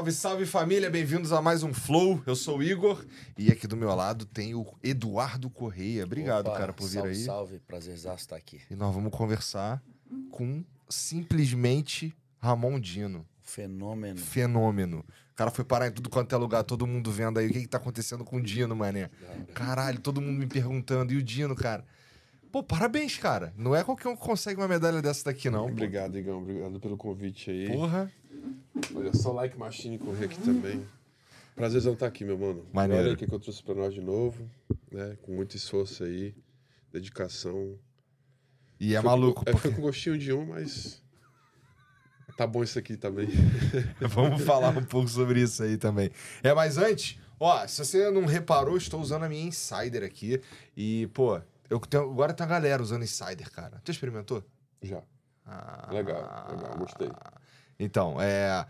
Salve, salve família, bem-vindos a mais um Flow. Eu sou o Igor e aqui do meu lado tem o Eduardo Correia. Obrigado, Opa, cara, por vir salve, aí. Salve, prazerzaço estar aqui. E nós vamos conversar com simplesmente Ramon Dino. Fenômeno. Fenômeno. O cara foi parar em tudo quanto é lugar, todo mundo vendo aí o que, que tá acontecendo com o Dino, mané. Caralho, todo mundo me perguntando. E o Dino, cara? Pô, parabéns, cara. Não é qualquer um que consegue uma medalha dessa daqui, não. Obrigado, Igão. Obrigado pelo convite aí. Porra. Olha só, like Machine correr aqui também. Prazerzão estar aqui, meu mano. Maneiro. Olha o que eu trouxe pra nós de novo, né? Com muito esforço aí, dedicação. E é Foi maluco, com, é, porque... foi com gostinho de um, mas tá bom isso aqui também. Vamos falar um pouco sobre isso aí também. É, mas antes, ó, se você não reparou, estou usando a minha Insider aqui. E, pô, eu tenho, agora tem a galera usando Insider, cara. Já experimentou? Já. Ah, Legal, legal, gostei. Então, é.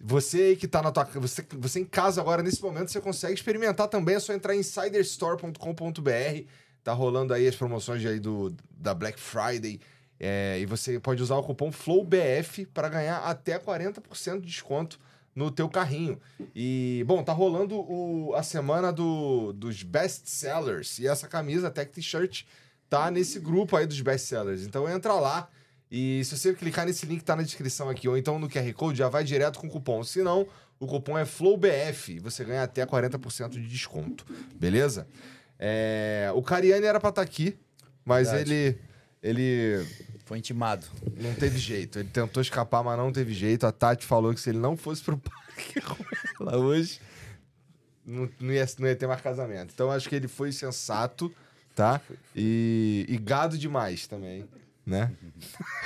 Você aí que tá na tua. Você, você em casa agora, nesse momento, você consegue experimentar também. É só entrar em insiderstore.com.br. Tá rolando aí as promoções aí do, da Black Friday. É, e você pode usar o cupom FLOWBF para ganhar até 40% de desconto no teu carrinho. E, bom, tá rolando o, a semana do, dos best sellers. E essa camisa, Tech T-shirt, tá nesse grupo aí dos best sellers. Então entra lá. E se você clicar nesse link que tá na descrição aqui, ou então no QR Code, já vai direto com o cupom. Se não, o cupom é FLOWBF você ganha até 40% de desconto. Beleza? É, o Cariani era pra estar aqui, mas Verdade. ele. Ele Foi intimado. não teve jeito. Ele tentou escapar, mas não teve jeito. A Tati falou que se ele não fosse pro parque com ela hoje, não, não ia, não ia ter mais casamento. Então acho que ele foi sensato, tá? E, e gado demais também, né?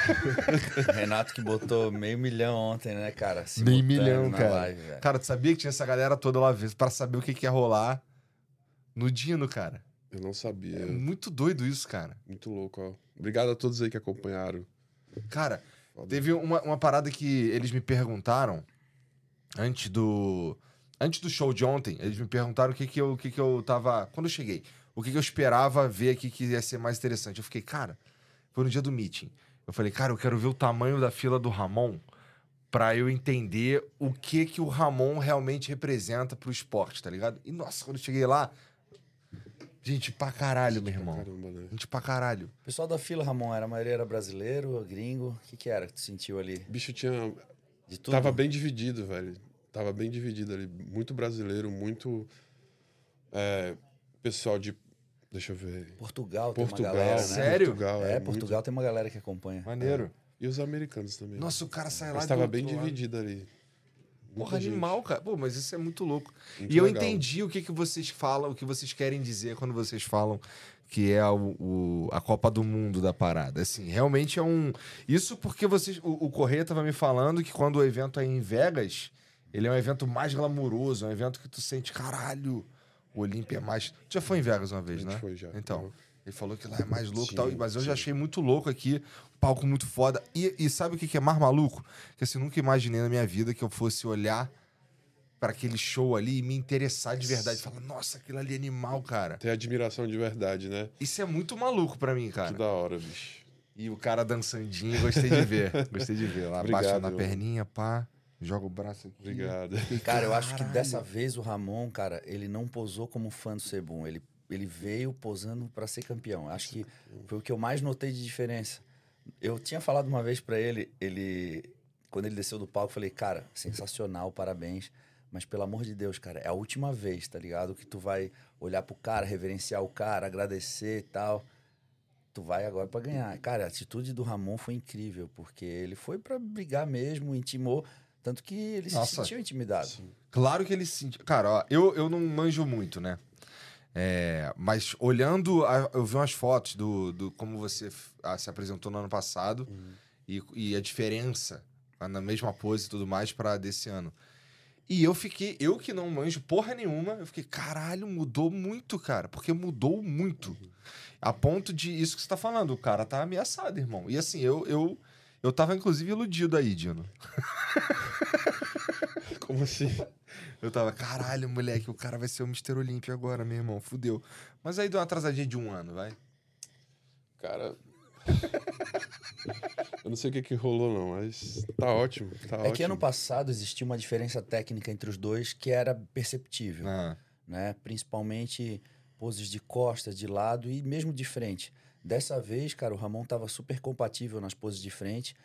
Renato que botou meio milhão ontem, né, cara? Se Meio milhão, na cara. live. Cara, tu sabia que tinha essa galera toda lá vez pra saber o que, que ia rolar no Dino, cara? Eu não sabia. É muito doido isso, cara. Muito louco, ó. Obrigado a todos aí que acompanharam. Cara, teve uma, uma parada que eles me perguntaram antes do. Antes do show de ontem, eles me perguntaram o que, que, eu, o que, que eu tava. Quando eu cheguei, o que, que eu esperava ver aqui que ia ser mais interessante. Eu fiquei, cara, foi no dia do meeting. Eu falei, cara, eu quero ver o tamanho da fila do Ramon pra eu entender o que que o Ramon realmente representa pro esporte, tá ligado? E nossa, quando eu cheguei lá, gente pra caralho, meu irmão. Caramba, né? Gente pra caralho. O pessoal da fila, Ramon, era a maioria era brasileiro, gringo. O que que era que tu sentiu ali? O bicho tinha. De tudo? Tava bem dividido, velho. Tava bem dividido ali. Muito brasileiro, muito. é, pessoal de. Deixa eu ver. Portugal, Portugal, tem uma galera, né? Sério? Portugal, É, muito- Portugal tem uma galera que acompanha. Maneiro. E os americanos também. Nossa, o cara sai lá Mas do tava outro bem lado. dividido ali. Porra, animal, cara. Pô, mas isso é muito louco. Muito e eu legal. entendi o que, que vocês falam, o que vocês querem dizer quando vocês falam que é o, o- a Copa do Mundo da parada. Assim, realmente é um. Isso porque vocês. O, o Correia tava me falando que quando o evento é em Vegas, ele é um evento mais glamuroso, é um evento que tu sente, caralho, o Olímpia é mais. Tu já foi em Vegas uma vez, A gente né? foi já. Então. Uhum. Ele falou que lá é mais louco e tal, mas eu já achei muito louco aqui, um palco muito foda. E, e sabe o que que é mais maluco? Que assim, nunca imaginei na minha vida que eu fosse olhar para aquele show ali e me interessar de verdade. Falar, nossa, aquilo ali é animal, cara. Tem admiração de verdade, né? Isso é muito maluco pra mim, cara. Que da hora, bicho. E o cara dançandinho, gostei de ver. Gostei de ver. Lá Obrigado, abaixa na perninha, pá. Joga o braço aqui. Obrigado. Cara, eu acho que Caralho. dessa vez o Ramon, cara, ele não posou como fã do Sebum. Ele, ele veio posando pra ser campeão. Acho que foi o que eu mais notei de diferença. Eu tinha falado uma vez pra ele, ele quando ele desceu do palco, eu falei, cara, sensacional, parabéns. Mas pelo amor de Deus, cara, é a última vez, tá ligado? Que tu vai olhar pro cara, reverenciar o cara, agradecer e tal. Tu vai agora pra ganhar. Cara, a atitude do Ramon foi incrível, porque ele foi pra brigar mesmo, intimou. Tanto que ele se Nossa. sentiu intimidado. Claro que ele se sentiu. Cara, ó, eu, eu não manjo muito, né? É, mas olhando, a- eu vi umas fotos do, do como você f- ah, se apresentou no ano passado e, e a diferença ah, na mesma pose e tudo mais pra desse ano. E eu fiquei, eu que não manjo porra nenhuma, eu fiquei, caralho, mudou muito, cara. Porque mudou muito. A ponto de isso que você tá falando, o cara tá ameaçado, irmão. E assim, eu, eu, eu tava inclusive iludido aí, Dino. Como assim? Eu tava, caralho, moleque, o cara vai ser o Mr. Olímpio agora, meu irmão, fudeu. Mas aí deu uma atrasadinha de um ano, vai. Cara. Eu não sei o que, que rolou, não, mas tá ótimo. Tá É ótimo. que ano passado existia uma diferença técnica entre os dois que era perceptível, Ah, né? Principalmente poses de costa, de lado e mesmo de frente. Dessa vez, cara, o Ramon tava super compatível nas poses de frente.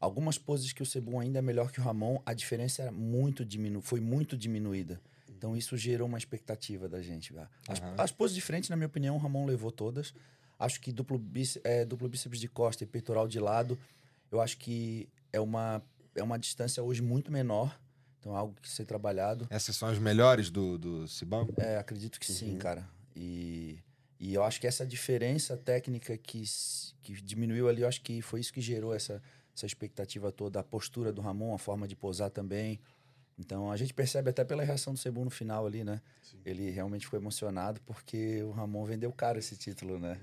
Algumas poses que o Sebum ainda é melhor que o Ramon, a diferença era muito diminu foi muito diminuída. Então isso gerou uma expectativa da gente. As, Aham. as poses de frente, na minha opinião, o Ramon levou todas. Acho que duplo, bíceps, é, duplo bíceps de costa e peitoral de lado, eu acho que é uma, é uma distância hoje muito menor. Então é algo que ser trabalhado. essas são as melhores do, do Cibam? É, acredito que sim, cara. E, e eu acho que essa diferença técnica que, que diminuiu ali, eu acho que foi isso que gerou essa, essa expectativa toda. A postura do Ramon, a forma de posar também. Então a gente percebe até pela reação do Cebu no final ali, né? Ele realmente ficou emocionado porque o Ramon vendeu caro esse título, né?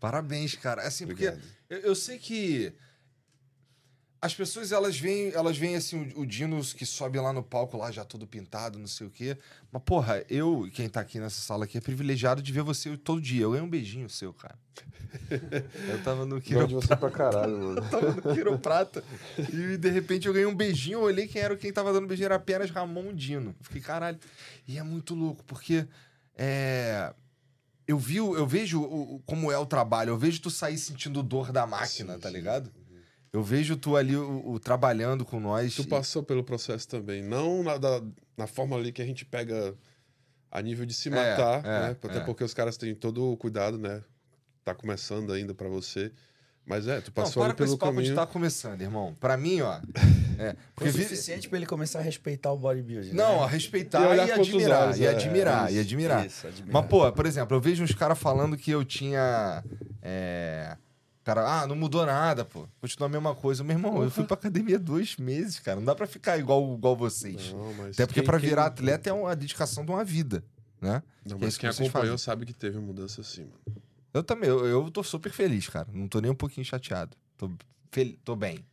Parabéns, cara. Assim, porque Obrigado. eu, eu sei que as pessoas elas veem, elas veem assim o, o Dinos que sobe lá no palco lá já todo pintado, não sei o quê. Mas porra, eu, e quem tá aqui nessa sala aqui é privilegiado de ver você todo dia. Eu ganhei um beijinho seu, cara. Eu tava no Gosto de quiroprata, você pra caralho, mano. tava no quiroprata e de repente eu ganhei um beijinho, eu olhei quem era quem tava dando beijinho era apenas Ramon Dino. Eu Fiquei, caralho. E é muito louco, porque é eu vi, eu vejo o- como é o trabalho, eu vejo tu sair sentindo dor da máquina, Sim, tá ligado? Eu vejo tu ali o, o- trabalhando com nós. Tu e- passou pelo processo também. Não na, da- na forma ali que a gente pega a nível de se É, matar, é, né? Até é. porque os caras têm todo o cuidado, né? Tá começando ainda pra você. Mas é, tu Não, passou para ali com esse pelo papo de estar começando, irmão. Pra mim, ó. É, porque o vi- suficiente pra ele começar a respeitar o bodybuilding. Não, né? a respeitar E e, admirar. olhos, e é, admirar, é e admirar. Isso, admirar. Mas, pô, por exemplo, eu vejo uns caras falando que eu tinha. É... Cara, ah, não mudou nada, pô. Continua a mesma coisa. Meu irmão, eu fui pra academia dois meses, cara. Não dá pra ficar igual, igual vocês. Não, mas Até porque quem- pra quem- virar atleta é uma dedicação de uma vida, né? Não, que é mas isso quem que acompanhou fazem. sabe que teve mudança sim, mano. Eu também, eu, eu tô super feliz, cara. Não tô nem um pouquinho chateado. Tô, fel... tô bem.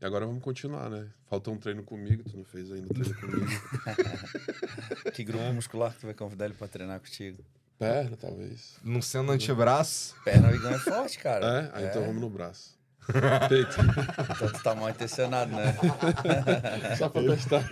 E agora vamos continuar, né? Faltou um treino comigo, tu não fez ainda treino comigo. Que grupo muscular que tu vai convidar ele pra treinar contigo? Perna, talvez. Não sendo antebraço. Perna e ganho é forte, cara. É? Aí então É. vamos no braço. Peito. Então tu tá mal intencionado, né? Só pra testar.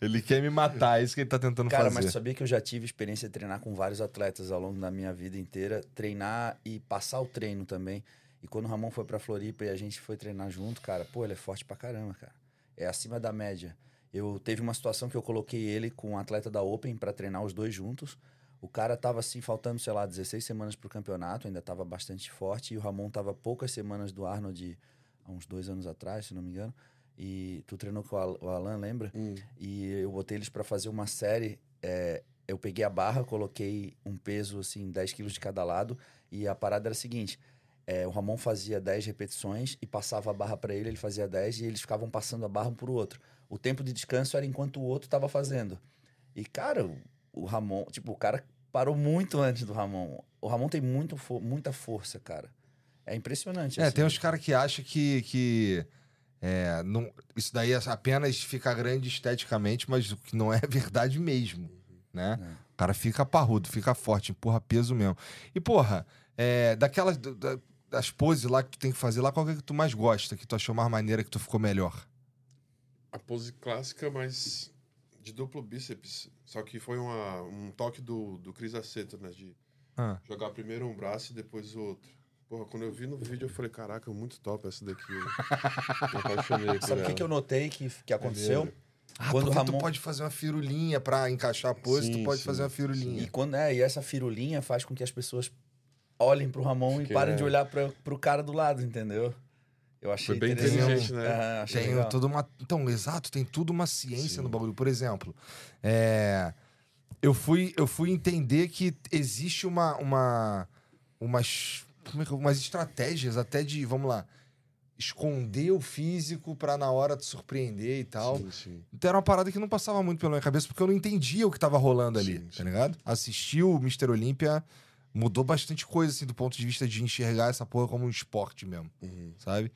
Ele quer me matar, é isso que ele tá tentando Cara, fazer. mas tu sabia que eu já tive experiência de treinar com vários atletas ao longo da minha vida inteira, treinar e passar o treino também. E quando o Ramon foi pra Floripa e a gente foi treinar junto, cara, pô, ele é forte pra caramba, cara. É acima da média. Eu teve uma situação que eu coloquei ele com um atleta da Open pra treinar os dois juntos. O cara tava assim, faltando, sei lá, 16 semanas pro campeonato, ainda tava bastante forte. E o Ramon tava poucas semanas do Arnold, há uns dois anos atrás, se não me engano. E tu treinou com o Al- o Alan, lembra? Hum. E eu botei eles pra fazer uma série. é, eu peguei a barra, coloquei um peso, assim, 10 quilos de cada lado. E a parada era a seguinte: é, o Ramon fazia 10 repetições e passava a barra pra ele, ele fazia 10 e eles ficavam passando a barra um pro outro. O tempo de descanso era enquanto o outro tava fazendo. E, cara, o Ramon, tipo, o cara parou muito antes do Ramon. O Ramon tem muito, fo- muita força, cara. É impressionante. É, assim. tem uns caras que acham que, que é, não, isso daí é apenas fica grande esteticamente, mas o que não é verdade mesmo, né? É. O cara fica parrudo, fica forte, empurra peso mesmo. E, porra, é, daquelas da- da- das poses lá que tu tem que fazer lá, qual que é que tu mais gosta, que tu achou mais maneira, que tu ficou melhor? A pose clássica, mas de duplo bíceps. Só que foi uma, um toque do, do Cris Aceto, né? De Ah, jogar primeiro um braço e depois o outro. Porra, quando eu vi no vídeo, eu falei, caraca, muito top essa daqui. Eu apaixonei Sabe o que, que eu notei que, que aconteceu? Maneiro. Ah, Quando o porque tu Ramon- pode fazer uma firulinha pra encaixar a pose, tu Sim, pode sim, fazer uma E, firulinha. quando, é, e essa firulinha faz com que as pessoas olhem pro Ramon e parem é- de olhar pra, pro cara do lado, entendeu? Eu achei Foi bem interessante. inteligente, né? Aham, achei Tem legal. toda uma. Então, exato, tem tudo uma ciência Sim. no bagulho. Por exemplo, é, eu, fui, eu fui entender que existe uma. uma umas, como é que eu- umas estratégias até de, vamos lá, esconder o físico pra na hora te surpreender e tal. Sim, sim. Então era uma parada que não passava muito pela minha cabeça, porque eu não entendia o que tava rolando ali, Sim, tá sim. ligado? Assistir o Mr. Olímpia mudou bastante coisa, assim, do ponto de vista de enxergar essa porra como um esporte mesmo Uhum. sabe?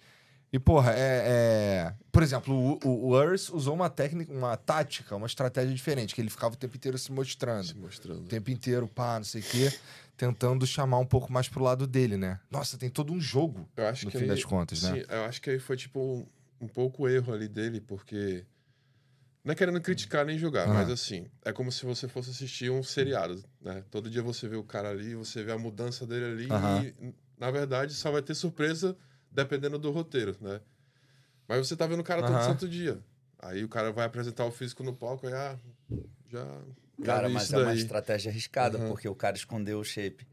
E, porra, é. é- Por exemplo, o, o, Urs usou uma técnica, uma tática, uma estratégia diferente, que ele ficava o tempo inteiro se mostrando. Se mostrando. O tempo inteiro, pá, não sei o quê, tentando chamar um pouco mais pro lado dele, né? Nossa, tem todo um jogo Eu acho no que fim aí- das contas, né? Sim, eu acho que aí foi tipo um, um pouco erro ali dele, porque. Não é querendo criticar nem julgar, Aham. mas assim, é como se você fosse assistir um seriado, né? Todo dia você vê o cara ali, você vê a mudança dele ali, e na verdade só vai ter surpresa dependendo do roteiro, né? Mas você tá vendo o cara todo santo dia. Aí o cara vai apresentar o físico no palco e ah, já. já Cara, mas é uma daí. estratégia arriscada, Aham. porque o cara escondeu o shape.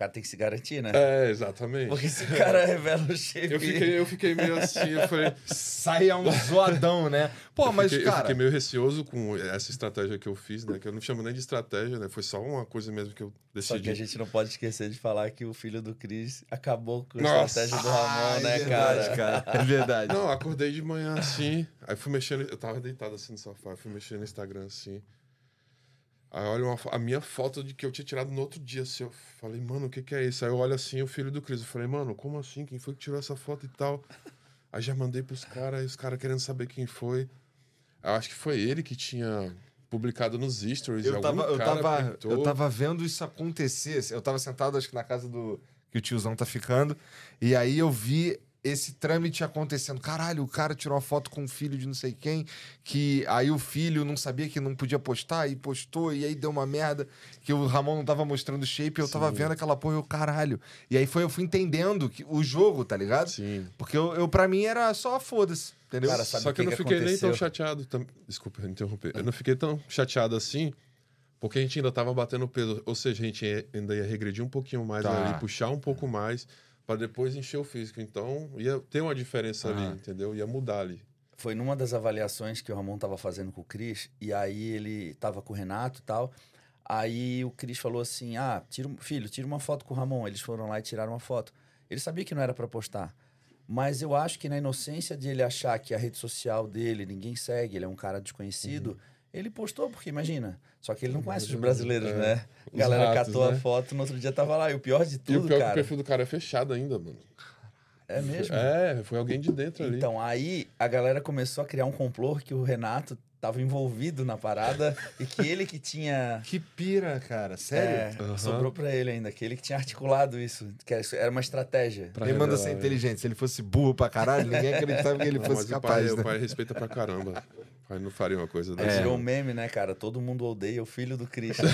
O cara tem que se garantir, né? É, exatamente. Porque se o cara revela o shape. Eu fiquei, eu fiquei meio assim, eu falei. Saia um zoadão, né? Pô, eu mas, fiquei, eu cara. fiquei meio receoso com essa estratégia que eu fiz, né? Que eu não chamo nem de estratégia, né? Foi só uma coisa mesmo que eu Só decidi. que a gente não pode esquecer de falar que o filho do Cris acabou com a Nossa! estratégia do Ramon, Ah, né, é verdade, cara? cara. É verdade. Não, acordei de manhã assim, aí fui mexendo, eu tava deitado assim no sofá, fui mexendo no Instagram assim. Aí olha uma a minha foto de que eu tinha tirado no outro dia, assim, eu falei, mano, o que que é isso? Aí eu olho assim, o filho do Cris, eu falei, mano, como assim? Quem foi que tirou essa foto e tal? Aí já mandei pros caras, aí os caras querendo saber quem foi. Eu acho que foi ele que tinha publicado nos stories. Eu tava, eu, tava, eu tava vendo isso acontecer. Eu tava sentado, acho que na casa do. que o tiozão tá ficando. E aí eu vi esse trâmite acontecendo. Caralho, o cara tirou uma foto com o filho de não sei quem. Que aí o filho não sabia que não podia postar e postou. E aí deu uma merda. Que o Ramon não tava mostrando o shape. Eu tava Sim. vendo aquela porra e eu, caralho. E aí foi, eu fui entendendo que, o jogo, tá ligado? Sim. Porque eu, eu, pra mim, era só foda-se. Entendeu? Cara, sabe Só o que eu que não que fiquei nem tão aconteceu? chateado. tam- Desculpa interromper. Eu não fiquei tão chateado assim, porque a gente ainda tava batendo peso. Ou seja, a gente ainda ia regredir um pouquinho mais Tá. ali, puxar um pouco mais, pra depois encher o físico. Então, ia ter uma diferença ali, Ah. entendeu? Ia mudar ali. Foi numa das avaliações que o Ramon tava fazendo com o Cris, e aí ele tava com o Renato e tal. Aí o Cris falou assim: Ah, tira, filho, tira uma foto com o Ramon. Eles foram lá e tiraram uma foto. Ele sabia que não era pra postar. Mas eu acho que na inocência de ele achar que a rede social dele ninguém segue, ele é um cara desconhecido, ele postou, porque imagina. Só que ele não conhece os brasileiros, É, né? A galera ratos, catou a né? foto, no outro dia tava lá. E o pior de e tudo, o pior é que o cara. perfil do cara é fechado ainda, mano. É mesmo? É, foi alguém de dentro ali. Então, aí a galera começou a criar um complô que o Renato tava envolvido na parada e que ele que tinha. Que pira, cara. Sério? É, Aham. Sobrou pra ele ainda, que ele que tinha articulado isso, que era uma estratégia. Pra Ele manda ser né? inteligente. Se ele fosse burro pra caralho, ninguém acreditava que ele Não, fosse mas o pai, capaz, o né? pai respeita pra caramba. Pai não faria uma coisa Aí dessa. virou um meme, né, cara? Todo mundo odeia o filho do Cristo.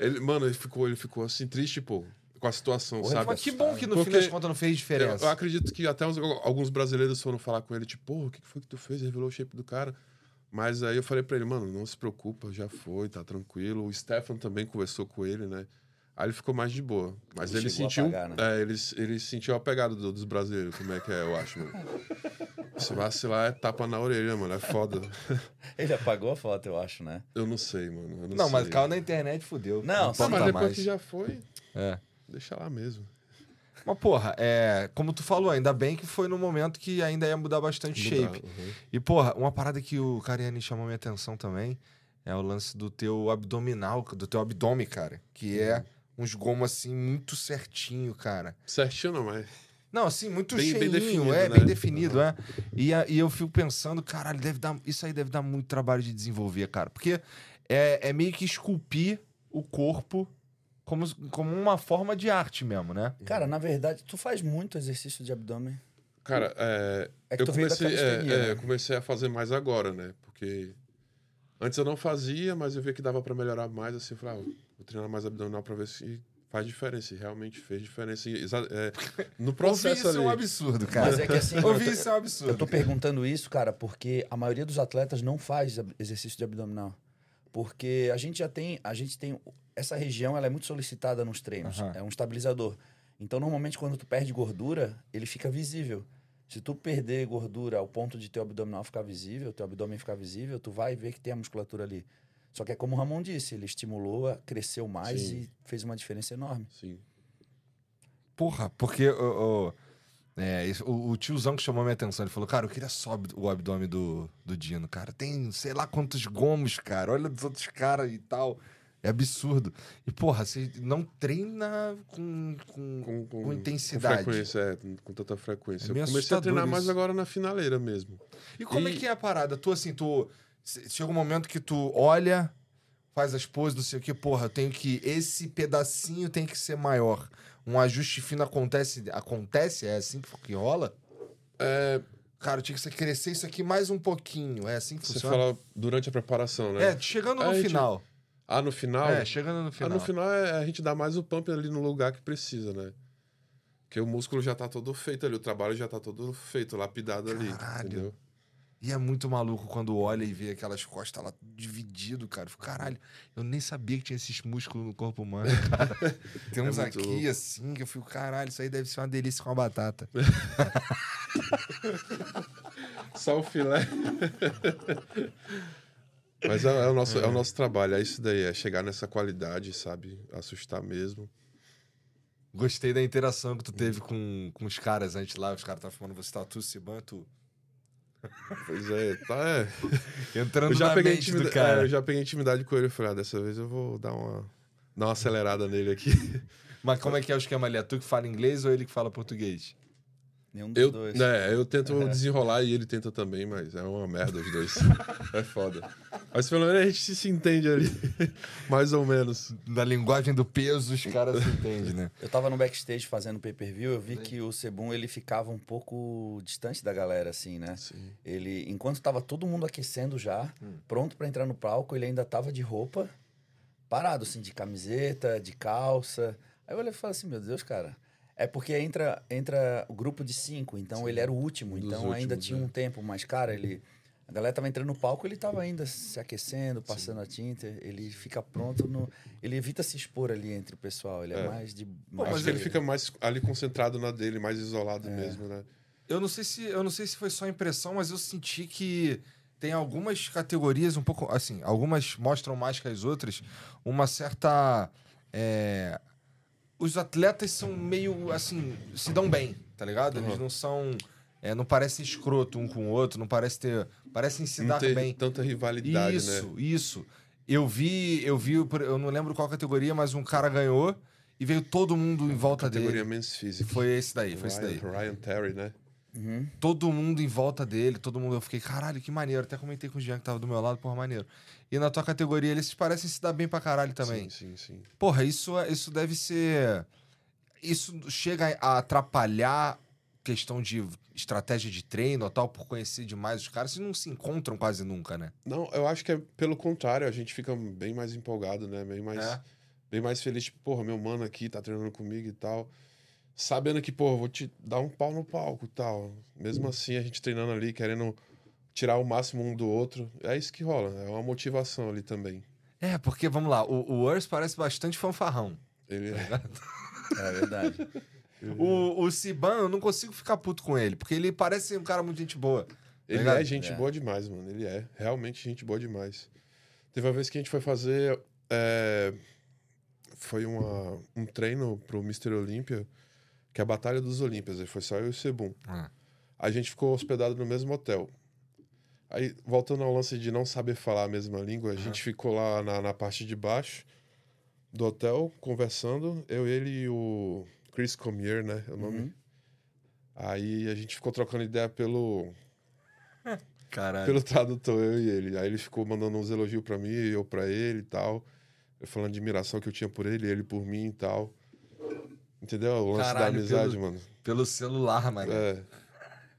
Ele, mano, ele ficou, ele ficou assim, triste, pô, com a situação, Porra, sabe? Mas que bom que no Porque fim das contas não fez Eu, diferença. eu acredito que até uns- alguns brasileiros foram falar com ele, tipo, porra, o que que foi que tu fez? Revelou o shape do cara. Mas aí eu falei pra ele, mano, não se preocupa, já foi, tá tranquilo. O Stefan também conversou com ele, né? Aí ele ficou mais de boa. Mas Ele ele, sentiu. pagar, né? é, ele, ele sentiu a pegada do- dos brasileiros, como é que é, eu acho, mano. Se vacilar é tapa na orelha, mano. É foda. ele apagou a foto, eu acho, né? Eu não sei, mano. Eu não, Não, mas sei. caiu na internet, fudeu. Não, Não, sim, mas depois mais. que já foi, É. deixa lá mesmo. Mas, porra, é, como tu falou, ainda bem que foi no momento que ainda ia mudar bastante Mudar, shape. uhum. E, porra, uma parada que o Cariani chamou minha atenção também é o lance do teu abdominal, do teu abdômen, cara. Que é uns gomos assim, muito certinho, cara. Certinho não, mas. Não, assim, muito Bem- bem cheinho, definido, é, né? bem definido, é. E, e eu fico pensando, caralho, deve dar, isso aí deve dar muito trabalho de desenvolver, cara. Porque é, é meio que esculpir o corpo como, como uma forma de arte mesmo, né? Cara, na verdade, tu faz muito exercício de abdômen. Cara, é, É que eu tu veio da comecei, é, é, né? eu comecei a fazer mais agora, né? Porque antes eu não fazia, mas eu vi que dava pra melhorar mais, assim, eu falei, ah, vou treinar mais abdominal pra ver se faz diferença. E realmente fez diferença. E, é, no processo isso é um absurdo, cara. Mas é que assim, eu tô- isso é um Eu absurdo. tô perguntando isso, cara, porque a maioria dos atletas não faz exercício de abdominal. Porque a gente já tem, a gente tem essa região, ela é muito solicitada nos treinos, Aham. é um estabilizador. Então, normalmente quando tu perde gordura, ele fica visível. Se tu perder gordura ao ponto de teu abdominal ficar visível, teu abdômen ficar visível, tu vai ver que tem a musculatura ali. Só que é como o Ramon disse, ele estimulou, a- cresceu mais Sim. e fez uma diferença enorme. Sim. Porra, porque o, o- é, isso- o, o tiozão que chamou minha atenção, ele falou, cara, eu queria só o abdômen do, do Dino, cara. Tem sei lá quantos gomos, cara. Olha dos outros caras e tal. É absurdo. E, porra, você não treina com, com, Com, com, com intensidade. Com frequência, é, com tanta frequência. É eu comecei a treinar assustador mais isso. agora na finaleira mesmo. E como é E- que é a parada? Tu, assim, tu. Chega um momento que tu olha, faz as poses, não sei o que, porra, eu tenho que. Esse pedacinho tem que ser maior. Um ajuste fino acontece. Acontece? É assim que, rola? É, Cara, tinha que crescer isso aqui mais um pouquinho. É assim que você funciona? fala durante a preparação, né? É, chegando no gente- final. Ah, no final? É, chegando no Ah, final. no final é a gente dá mais o pump ali no lugar que precisa, né? Porque o músculo já tá todo feito ali, o trabalho já tá todo feito, lapidado ali, Caralho. entendeu? E é muito maluco quando olha e vê aquelas costas lá dividido, cara. Fico, caralho, eu nem sabia que tinha esses músculos no corpo humano, cara. Tem uns É aqui, louco. assim, que eu fico, caralho, isso aí deve ser uma delícia com a batata. Só o filé. Mas é, é o nosso, é. o nosso trabalho, é isso daí, é chegar nessa qualidade, sabe? Assustar mesmo. Gostei da interação que tu teve com, com os caras antes lá. Os caras estavam falando, você tá tu, Siban, tu. Pois é, tá. É. Entrando Eu já, na peguei mente do intimida- cara. é, eu já peguei intimidade com ele e falei, ah, dessa vez eu vou dar uma, dar uma acelerada nele aqui. Mas como é que é o esquema ali? É tu que fala inglês ou ele que fala português? Nenhum dos Eu, dois. né, eu tento desenrolar e ele tenta também, mas é uma merda os dois. é foda. Mas pelo menos a gente se, entende ali. Mais ou menos. Na linguagem do peso, os caras se entendem, né? Eu tava no backstage fazendo pay-per-view, eu vi que o Sebum ele ficava um pouco distante da galera, assim, né? Sim. Ele, enquanto tava todo mundo aquecendo já, pronto pra entrar no palco, ele ainda tava de roupa, parado, assim, de camiseta, de calça. Aí eu olhei e falei assim, meu Deus, cara. É porque entra, entra o grupo de cinco, então ele era o último, Um dos então ainda últimos, tinha é. um tempo, mas, cara, ele. A galera tava entrando no palco, ele tava ainda se aquecendo, passando a tinta, ele fica pronto no. Ele evita se expor ali entre o pessoal, ele é, É. mais de. Pô, mais mas ele fica mais ali concentrado na dele, mais isolado É. mesmo, né? Eu não sei se eu não sei se foi só impressão, mas eu senti que tem algumas categorias um pouco assim, algumas mostram mais que as outras uma certa é, os atletas são meio assim se dão bem, tá ligado? Eles Uhum. não são é, não parecem escroto um com o outro, não parece ter parecem se Não dar bem. tanta rivalidade, Isso, né? isso. Eu vi, eu vi, eu não lembro qual categoria, mas um cara ganhou e veio todo mundo em volta Categoria dele. Men's Physique. Foi esse daí, foi esse daí Ryan, Ryan Terry, né? Uhum. todo mundo em volta dele, todo mundo. Eu fiquei, caralho, que maneiro. Até comentei com o Jean que tava do meu lado, porra, maneiro. E na tua categoria, eles parecem se dar bem pra caralho também. Sim, sim, sim. Porra, isso, é- isso deve ser. Isso chega a atrapalhar questão de estratégia de treino ou tal, por conhecer demais os caras. Vocês não se encontram quase nunca, né? Não, eu acho que é pelo contrário, a gente fica bem mais empolgado, né? Bem mais, É. bem mais feliz. Tipo, porra, meu mano aqui tá treinando comigo e tal. Sabendo que, porra, vou te dar um pau no palco e tal. Mesmo assim, a gente treinando ali, querendo tirar o máximo um do outro. É isso que rola, é uma motivação ali também. É, porque, vamos lá, o, o Urs parece bastante fanfarrão. Ele é. É verdade. O, o Siban, eu não consigo ficar puto com ele, porque ele parece um cara muito gente boa. Ele ligado? é gente É. boa demais, mano. Ele é realmente gente boa demais. Teve uma vez que a gente foi fazer. é, Foi uma, um treino pro Mr. Olímpia, que é a Batalha dos Olímpias. Aí foi só eu e o Sebum. Ah. A gente ficou hospedado no mesmo hotel. Aí, voltando ao lance de não saber falar a mesma língua, a gente ficou lá na, na parte de baixo do hotel, conversando. Eu, ele e o Chris Comier, né? É o nome. Uhum. Aí a gente ficou trocando ideia pelo, Caralho. pelo tradutor, eu e ele. Aí ele ficou mandando uns elogios pra mim, eu pra ele e tal. Eu falando de admiração que eu tinha por ele, ele por mim e tal. Entendeu? O lance Caralho, da amizade, pelo- mano. Pelo celular, mano. É.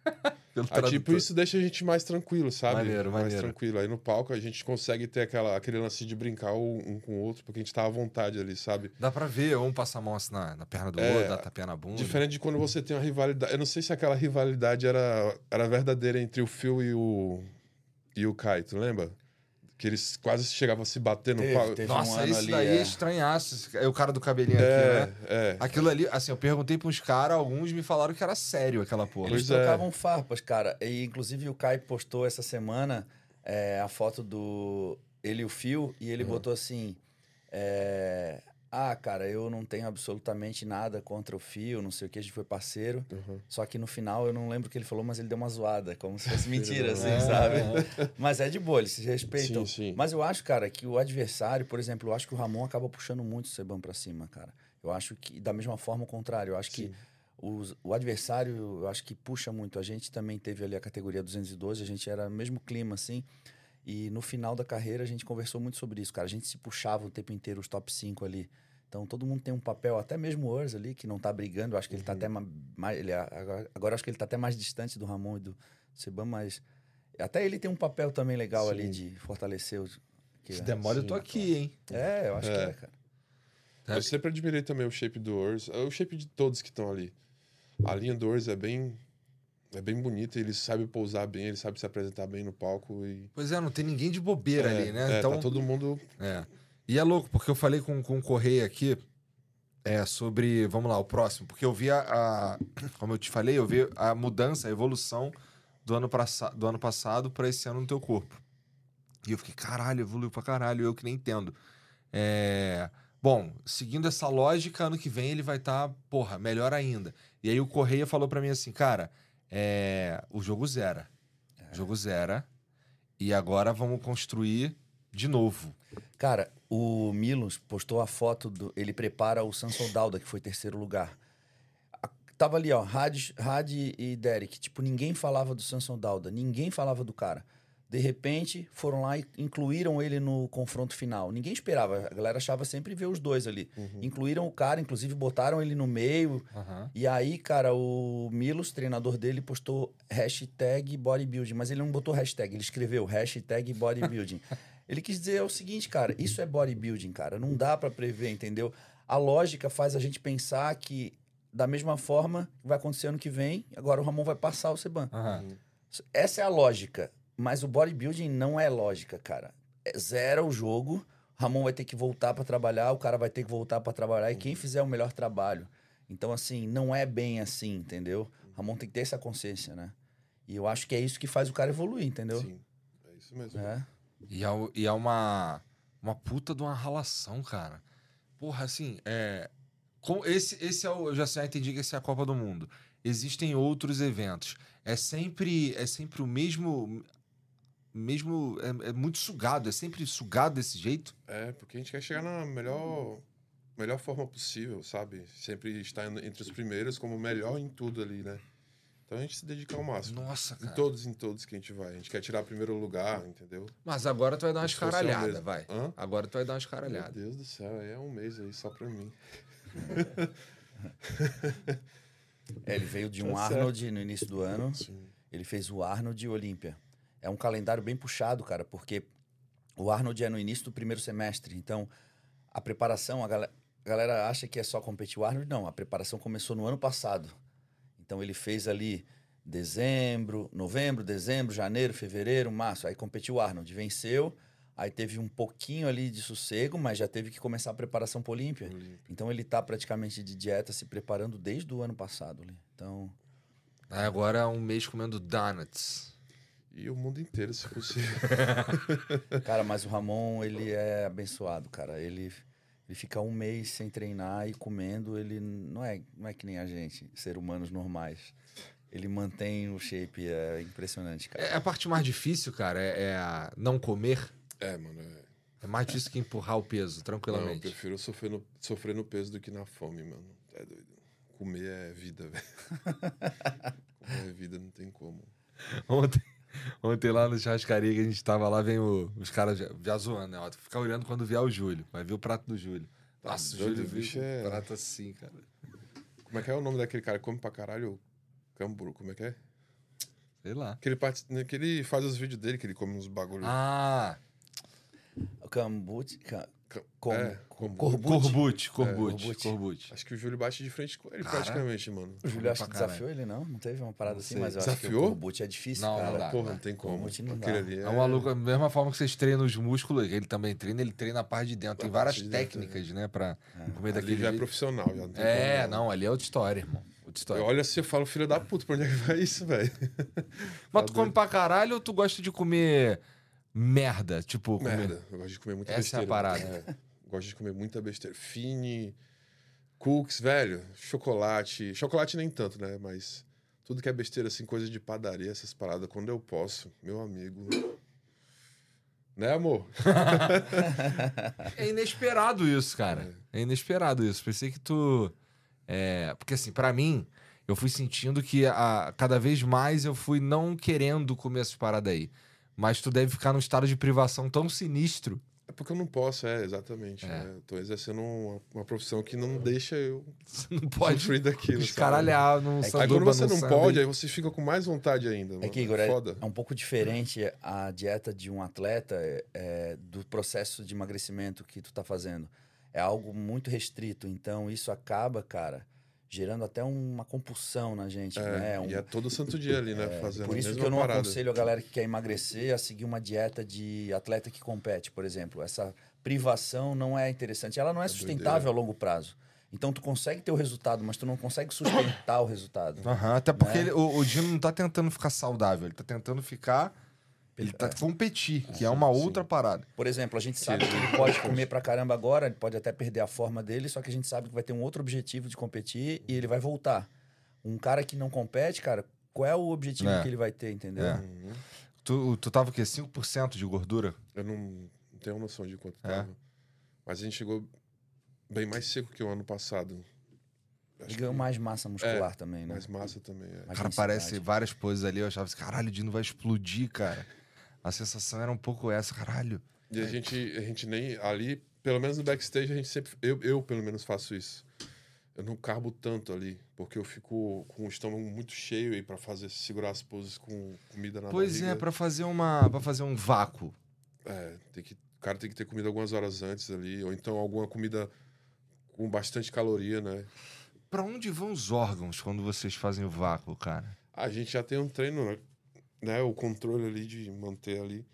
Pelo Aí, tipo, isso deixa a gente mais tranquilo, sabe? Maneiro, mais maneiro. tranquilo. Aí no palco a gente consegue ter aquela, aquele lance de brincar um, um com o outro, porque a gente tá à vontade ali, sabe? Dá pra ver, um passa a mão assim na, na perna do É, outro, dá tapinha na bunda. Diferente de quando você tem uma rivalidade. Eu não sei se aquela rivalidade era, era verdadeira entre o Phil e o, e o Kai, tu lembra? Que eles quase chegavam a se bater no Teve, palco. teve. Nossa, um isso ali, daí é. é estranhaço. É o cara do cabelinho aqui, É, né? é. Aquilo ali, assim, eu perguntei pros caras, alguns me falaram que era sério aquela porra. Eles Pois é. trocavam farpas, cara. E inclusive o Kai postou essa semana é, a foto do ele e o Fio e ele botou assim: é, Ah, cara, eu não tenho absolutamente nada contra o Fio, não sei o que, a gente foi parceiro. Uhum. Só que no final eu não lembro o que ele falou, mas ele deu uma zoada, como se fosse mentira, assim, É, sabe? é. Mas é de boa, eles se respeitam. Sim, sim. Mas eu acho, cara, que o adversário, por exemplo, eu acho que o Ramon acaba puxando muito o Seban pra cima, cara. Eu acho que, da mesma forma, o contrário. Eu acho que Sim. os- o adversário, eu acho que puxa muito. A gente também teve ali a categoria 212, a gente era no mesmo clima, assim. E no final da carreira a gente conversou muito sobre isso, cara. A gente se puxava o tempo inteiro, os top 5 ali. Então todo mundo tem um papel, até mesmo o Urs ali, que não tá brigando. Eu acho que ele tá até ma- mais. Ele, agora, agora acho que ele tá até mais distante do Ramon e do Seban, mas até ele tem um papel também legal ali Sim. de fortalecer o. que- Se demora, eu tô aqui, hein? É, eu acho que É. é, cara. É. Eu sempre admirei também o shape do Urs, é o shape de todos que estão ali. A linha do Urs é bem, é bem bonita, ele sabe pousar bem, ele sabe se apresentar bem no palco e Pois é, não tem ninguém de bobeira é, ali, né? é, então, tá todo mundo É. E é louco, porque eu falei com, com o Correia aqui é, sobre. Vamos lá, o próximo. Porque eu vi a, a- Como eu te falei, eu vi a mudança, a evolução do ano, praça- do ano passado para esse ano no teu corpo. E eu fiquei, caralho, evoluiu pra caralho, eu que nem entendo. É. Bom, seguindo essa lógica, ano que vem ele vai estar, porra, melhor ainda. E aí o Correia falou pra mim assim, cara, é, o jogo zera. O jogo zera. E agora vamos construir de novo. Cara, o Milos postou a foto do. Ele prepara o Samson Dauda, que foi terceiro lugar. Tava ali, ó, Had e Derek. Tipo, ninguém falava do Samson Dauda, ninguém falava do cara. De repente, foram lá e incluíram ele no confronto final. Ninguém esperava, a galera achava sempre ver os dois ali. Incluíram o cara, inclusive botaram ele no meio. Aham. E aí, cara, o Milos, treinador dele, postou hashtag bodybuilding, mas ele não botou hashtag, ele escreveu hashtag bodybuilding. ele quis dizer o seguinte, cara, isso é bodybuilding, cara, não dá pra prever, entendeu? A lógica faz a gente pensar que, da mesma forma, vai acontecer ano que vem, agora o Ramon vai passar o Seban. Aham. Essa é a lógica, mas o bodybuilding não é lógica, cara. É zero o jogo, o Ramon vai ter que voltar pra trabalhar, o cara vai ter que voltar pra trabalhar e quem fizer o melhor trabalho. Então, assim, não é bem assim, entendeu? Ramon tem que ter essa consciência, né? E eu acho que é isso que faz o cara evoluir, entendeu? Sim, é isso mesmo. É. E é, e é uma, uma puta de uma ralação, cara. Porra, assim, é. Com esse, esse é o. Eu já, já entendi que esse é a Copa do Mundo. Existem outros eventos. É sempre, é sempre o mesmo. Mesmo. É, é muito sugado. É sempre sugado desse jeito. É, porque a gente quer chegar na melhor, melhor forma possível, sabe? Sempre estar en- entre os primeiros como o melhor em tudo ali, né? Então a gente se dedica ao máximo. Nossa, Em cara. todos, em todos que a gente vai. A gente quer tirar primeiro lugar, entendeu? Mas agora tu vai dar uma escaralhada, vai. Hã? Agora tu vai dar uma Meu escaralhada. Deus do céu, aí é um mês aí só pra mim. É, ele veio de um Tá. Arnold no início do ano. Sim. Ele fez o Arnold e o Olímpia. É um calendário bem puxado, cara, porque o Arnold é no início do primeiro semestre. Então, a preparação, a gala- a galera acha que é só competir o Arnold. Não, a preparação começou no ano passado. Então, ele fez ali dezembro, novembro, dezembro, janeiro, fevereiro, março. Aí competiu o Arnold, venceu. Aí teve um pouquinho ali de sossego, mas já teve que começar a preparação para Olímpia. Então, ele tá praticamente de dieta, se preparando desde o ano passado. ali. Então, Aí agora é um mês comendo donuts. E o mundo inteiro, se possível. Cara, mas o Ramon, ele é abençoado, cara. Ele, ele fica um mês sem treinar e comendo. Ele não é, não é que nem a gente, ser humanos normais. Ele mantém o shape, é impressionante, cara. É a parte mais difícil, cara, é, é a não comer. É, mano. É... É mais difícil que empurrar o peso, Não, eu tranquilamente. prefiro sofrer no, sofrer no peso do que na fome, mano. É doido. Comer é vida, velho. Comer é vida, não tem como. Ontem, ontem lá no churrascaria que a gente tava lá, vem o- os caras já, já zoando, né? Ó, tu fica olhando quando vier o Júlio. Vai ver o prato do Júlio. Nossa, o Júlio bicho é- prato assim, cara. Como é que é o nome daquele cara que come pra caralho? Camburu, como é que é? Sei lá. Que ele, part... que ele faz os vídeos dele, que ele come uns bagulho. Ah, O Cambute. Ca, Ca- com, é, com, Cambute. Corbute. Corbute, Corbute, Corbute. Corbute. Acho que o Júlio bate de frente com ele Cara. praticamente, mano. O Júlio acho pra que desafiou ele, não? Não teve uma parada assim, mas eu acho que o Desafiou? Corbute é difícil, Não, cara. não dá. Porra, não tem como. Não Aquele dá. ali É é... um maluco, da mesma forma que vocês treinam os músculos, ele também treina, ele treina a parte de dentro. Tem A várias de dentro, técnicas, né, pra comer Ali daquele já é profissional, já não tem É, como, não, ali é outra história, irmão. Eu olho assim e falo, filho da puta, pra onde é que vai isso, velho? Mas tu come pra caralho ou tu gosta de comer merda? Tipo, comer... Merda, eu gosto de comer muito Essa é a besteira. parada. É, Gosto de comer muita besteira. Fine, cookies, velho, chocolate. Chocolate nem tanto, né? Mas tudo que é besteira, assim, coisa de padaria, essas paradas, quando eu posso, meu amigo. Né, amor? É inesperado isso, cara. É inesperado isso. Pensei que tu. É... Porque, assim, pra mim, eu fui sentindo que a... cada vez mais eu fui não querendo comer essas paradas aí. Mas tu deve ficar num estado de privação tão sinistro. É porque eu não posso, é, exatamente. É. Né? Tô exercendo uma, uma profissão que não deixa eu Você não pode sofrer daquilo. sabe? escaralhar num É Aí quando você não pode, aí você fica com mais vontade ainda. É que, Igor, é, foda. é um pouco diferente a dieta de um atleta é, é, do processo de emagrecimento que tu tá fazendo. É algo muito restrito, então isso acaba, cara, gerando até uma compulsão na gente, né? É, Um- E é todo santo dia ali, né? fazendo Por isso que eu não parada. aconselho a galera que quer emagrecer a seguir uma dieta de atleta que compete, por exemplo. Essa privação não é interessante. Ela não é sustentável a longo prazo. Então tu consegue ter o resultado, mas tu não consegue sustentar o resultado. Aham, até porque Né? ele- o, o Dino não tá tentando ficar saudável, ele tá tentando ficar. Ele tá competir, que é uma outra parada. Por exemplo, a gente sabe que ele pode comer pra caramba agora, ele pode até perder a forma dele, só que a gente sabe que vai ter um outro objetivo de competir e ele vai voltar. Um cara que não compete, cara, qual é o objetivo É. que ele vai ter, entendeu? É. Uhum. Tu, tu tava o quê? 5% de gordura? Eu não, não tenho noção de quanto É? tava. Mas a gente chegou bem mais seco que o ano passado. E Acho ganhou que mais massa muscular também, né? mais massa também. É. Cara, parece várias poses ali. Eu achava assim, caralho, o Dino vai explodir, cara. A sensação era um pouco essa, caralho. E a gente, a gente nem. Ali, pelo menos no backstage, a gente sempre. Eu, eu pelo menos, faço isso. Eu não carbo tanto ali, porque eu fico com o estômago muito cheio aí pra fazer segurar as poses com comida na pois barriga. é, pra fazer uma. para fazer um vácuo. É, tem que, o cara tem que ter comido algumas horas antes ali, ou então alguma comida com bastante caloria, né? Pra onde vão os órgãos quando vocês fazem o vácuo, cara? A gente já tem um treino, né? Né? O controle ali de manter ali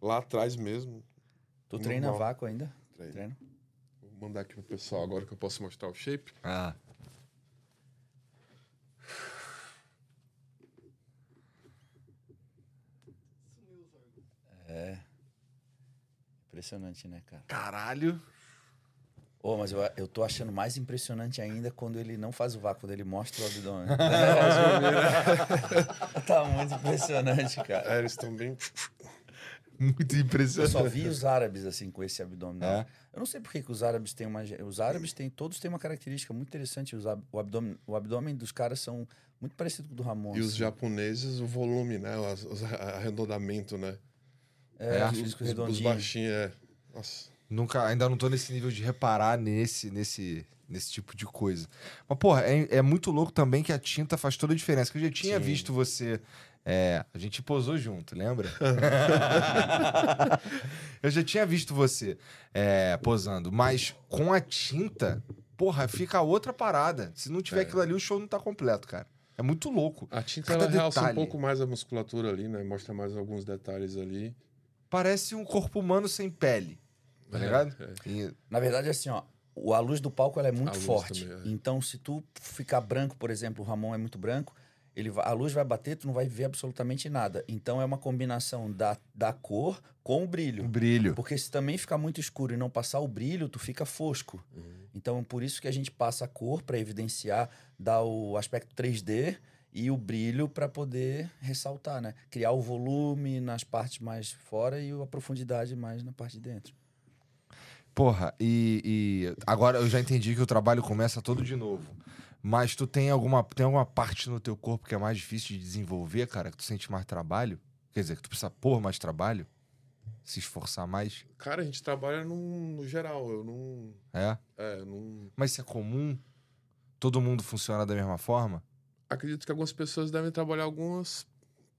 lá atrás mesmo. Tu treina Normal. vácuo ainda? Treino. Treino? Vou mandar aqui pro pessoal agora que eu posso mostrar o shape. Ah. É. Impressionante, né, cara? Caralho. Ô, mas eu, eu tô achando mais impressionante ainda quando ele não faz o vácuo, quando ele mostra o abdômen. tá muito impressionante, cara. É, eles estão bem. Muito Eu impressionante. só vi os árabes assim com esse abdômen. É? Eu não sei por que que os árabes têm uma. Os árabes têm. Todos têm uma característica muito interessante. Os ab- o, abdômen, o abdômen dos caras são muito parecido com o do Ramon. E os assim. japoneses, o volume, né? Os, os arre- arredondamento, né? É, É, os Os, físicos os, os redondinhos. baixinhos, é. Nossa. Nunca, ainda não tô nesse nível de reparar nesse, nesse, nesse tipo de coisa. Mas, porra, é, é muito louco também que a tinta faz toda a diferença. Que eu já tinha Sim. visto você. é, a gente posou junto, lembra? eu já tinha visto você é, posando, mas com a tinta, porra, fica outra parada. Se não tiver É. aquilo ali, o show não tá completo, cara. É muito louco. A tinta Cada ela realça um detalhe. pouco mais a musculatura ali, né? Mostra mais alguns detalhes ali. Parece um corpo humano sem pele. Tá É, ligado? é. E- Na verdade, assim, ó. A luz do palco ela é muito forte. também, é. Então, se tu ficar branco, por exemplo, o Ramon é muito branco, ele vai- a luz vai bater, tu não vai ver absolutamente nada. Então, é uma combinação da, da cor com o o brilho. brilho. Porque se também ficar muito escuro e não passar o brilho, tu fica fosco. Então, por isso que a gente passa a cor para evidenciar, dar o aspecto 3D e o brilho para poder ressaltar, né? Criar o volume nas partes mais fora e a profundidade mais na parte de dentro. Porra, e, e agora eu já entendi que o trabalho começa todo de novo. Mas tu tem alguma, tem alguma parte no teu corpo que é mais difícil de desenvolver, cara? Que tu sente mais trabalho? Quer dizer, que tu precisa pôr mais trabalho? Se esforçar mais? Cara, a gente trabalha no, no geral. Eu não. É? É, não. Mas isso é comum? Todo mundo funciona da mesma forma? Acredito que algumas pessoas devem trabalhar algumas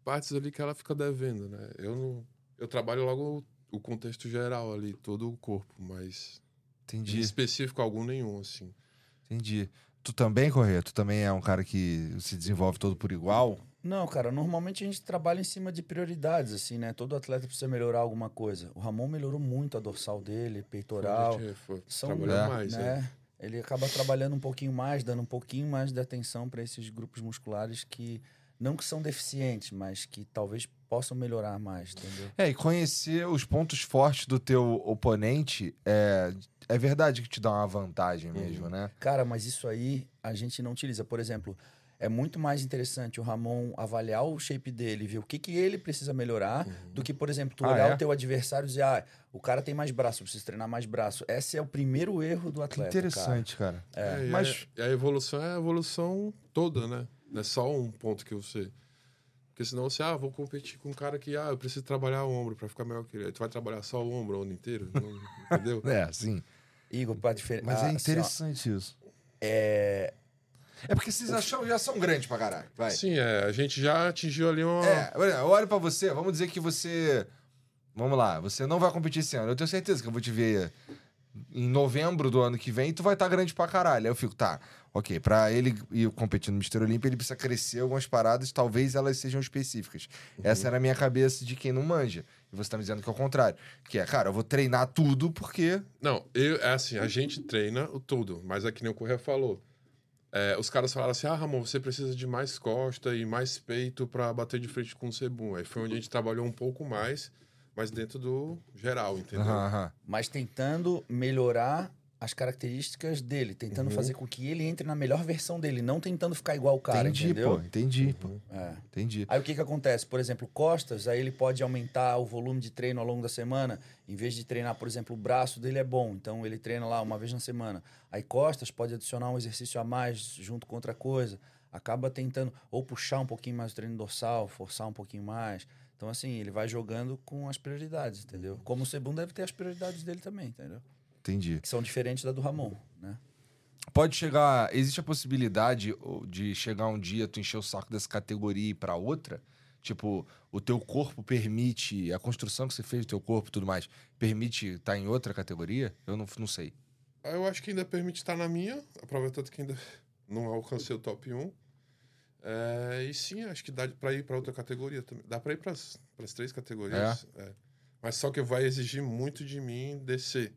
partes ali que ela fica devendo, né? Eu não. Eu trabalho logo o, contexto geral ali, todo o corpo, mas. Em Entendi, específico, algum nenhum, assim. entendi. Tu também, Corrêa? Tu também é um cara que se desenvolve todo por igual? Não, cara, normalmente a gente trabalha em cima de prioridades, assim, né? Todo atleta precisa melhorar alguma coisa. O Ramon melhorou muito a dorsal dele, peitoral. Gente foi São, trabalhando É. mais, né? né? Ele acaba trabalhando um pouquinho mais, dando um pouquinho mais de atenção para esses grupos musculares que não que são deficientes, mas que talvez possam melhorar mais, entendeu? É, e conhecer os pontos fortes do teu oponente é, é verdade que te dá uma vantagem mesmo, né? Cara, mas isso aí a gente não utiliza. Por exemplo, é muito mais interessante o Ramon avaliar o shape dele, ver o que, que ele precisa melhorar, do que, por exemplo, tu Ah, olhar é? o teu adversário e dizer, ah, o cara tem mais braço, eu preciso treinar mais braço. Esse é o primeiro erro do Que atleta. interessante, cara. É, e mas- a, a evolução é a evolução toda, né? Não é só um ponto que você. Porque senão você, ah, vou competir com um cara que, ah, eu preciso trabalhar o ombro pra ficar melhor que ele. Aí tu vai trabalhar só o ombro o ano inteiro, não- entendeu? É, sim. Igor, pra diferença. Mas é interessante isso. é... É porque vocês acham, já são grandes pra caralho. Vai. Sim, é, a gente já atingiu ali uma. É, olha, eu olho pra você, vamos dizer que você. Vamos lá, você não vai competir esse ano. Eu tenho certeza que eu vou te ver em novembro do ano que vem tu vai estar grande pra caralho. Aí eu fico, tá, ok, pra ele ir competir no Mister Olímpia, ele precisa crescer algumas paradas, talvez elas sejam específicas. Essa era a minha cabeça de quem não manja. E você tá me dizendo que é o contrário. Que é, cara, eu vou treinar tudo porque. Não, eu, é assim, a gente treina o tudo, mas é que nem o Correia falou. É, os caras falaram assim: ah, Ramon, você precisa de mais costa e mais peito pra bater de frente com o Sebum. Aí foi onde a gente trabalhou um pouco mais, mas dentro do geral, entendeu? Aham, aham. Mas tentando melhorar as características dele, tentando Uhum. fazer com que ele entre na melhor versão dele, não tentando ficar igual o cara, entendi, entendeu? pô, entendi, pô. É. Entendi. Aí o que que acontece? Por exemplo, costas, aí ele pode aumentar o volume de treino ao longo da semana. Em vez de treinar, por exemplo, o braço dele é bom, então ele treina lá uma vez na semana. Aí costas pode adicionar um exercício a mais junto com outra coisa. Acaba tentando ou puxar um pouquinho mais o treino dorsal, forçar um pouquinho mais. Então, assim, ele vai jogando com as prioridades, entendeu? Como o Sebum deve ter as prioridades dele também, entendeu? Entendi. Que são diferentes da do Ramon, né? Pode chegar. Existe a possibilidade de chegar um dia tu encher o saco dessa categoria e ir pra outra? Tipo, o teu corpo permite. A construção que você fez do teu corpo e tudo mais, permite estar em outra categoria? Eu não, não sei. Eu acho que ainda permite estar na minha, aproveitando que ainda não alcancei o top 1. É, e sim, acho que dá pra ir pra outra categoria também. Dá pra ir pras, pras três categorias. É. Mas só que vai exigir muito de mim descer.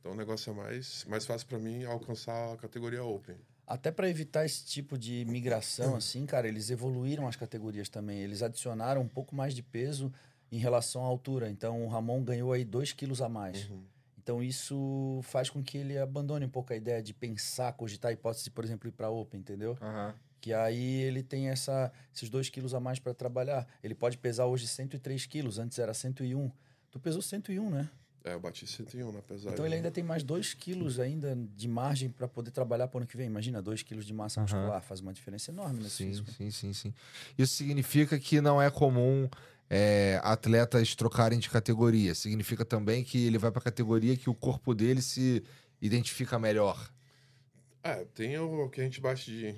Então o negócio é mais, mais fácil pra mim alcançar a categoria Open. Até para evitar esse tipo de migração, assim, cara, eles evoluíram as categorias também. Eles adicionaram um pouco mais de peso em relação à altura. Então, o Ramon ganhou aí 2 quilos a mais. Uhum. Então, isso faz com que ele abandone um pouco a ideia de pensar, cogitar a hipótese por exemplo, ir para Open, entendeu? Que aí ele tem essa, esses 2 quilos a mais para trabalhar. Ele pode pesar hoje 103 quilos, antes era 101. Tu pesou 101, né? É, eu bati 101 na pesagem. Então ele ainda tem mais 2 quilos ainda de margem para poder trabalhar pro ano que vem. Imagina, 2 quilos de massa muscular. Faz uma diferença enorme nesse Sim, físico. sim, sim, sim. Isso significa que não é comum é, atletas trocarem de categoria. Significa também que ele vai pra categoria que o corpo dele se identifica melhor. É, tem o, o que a gente bate de,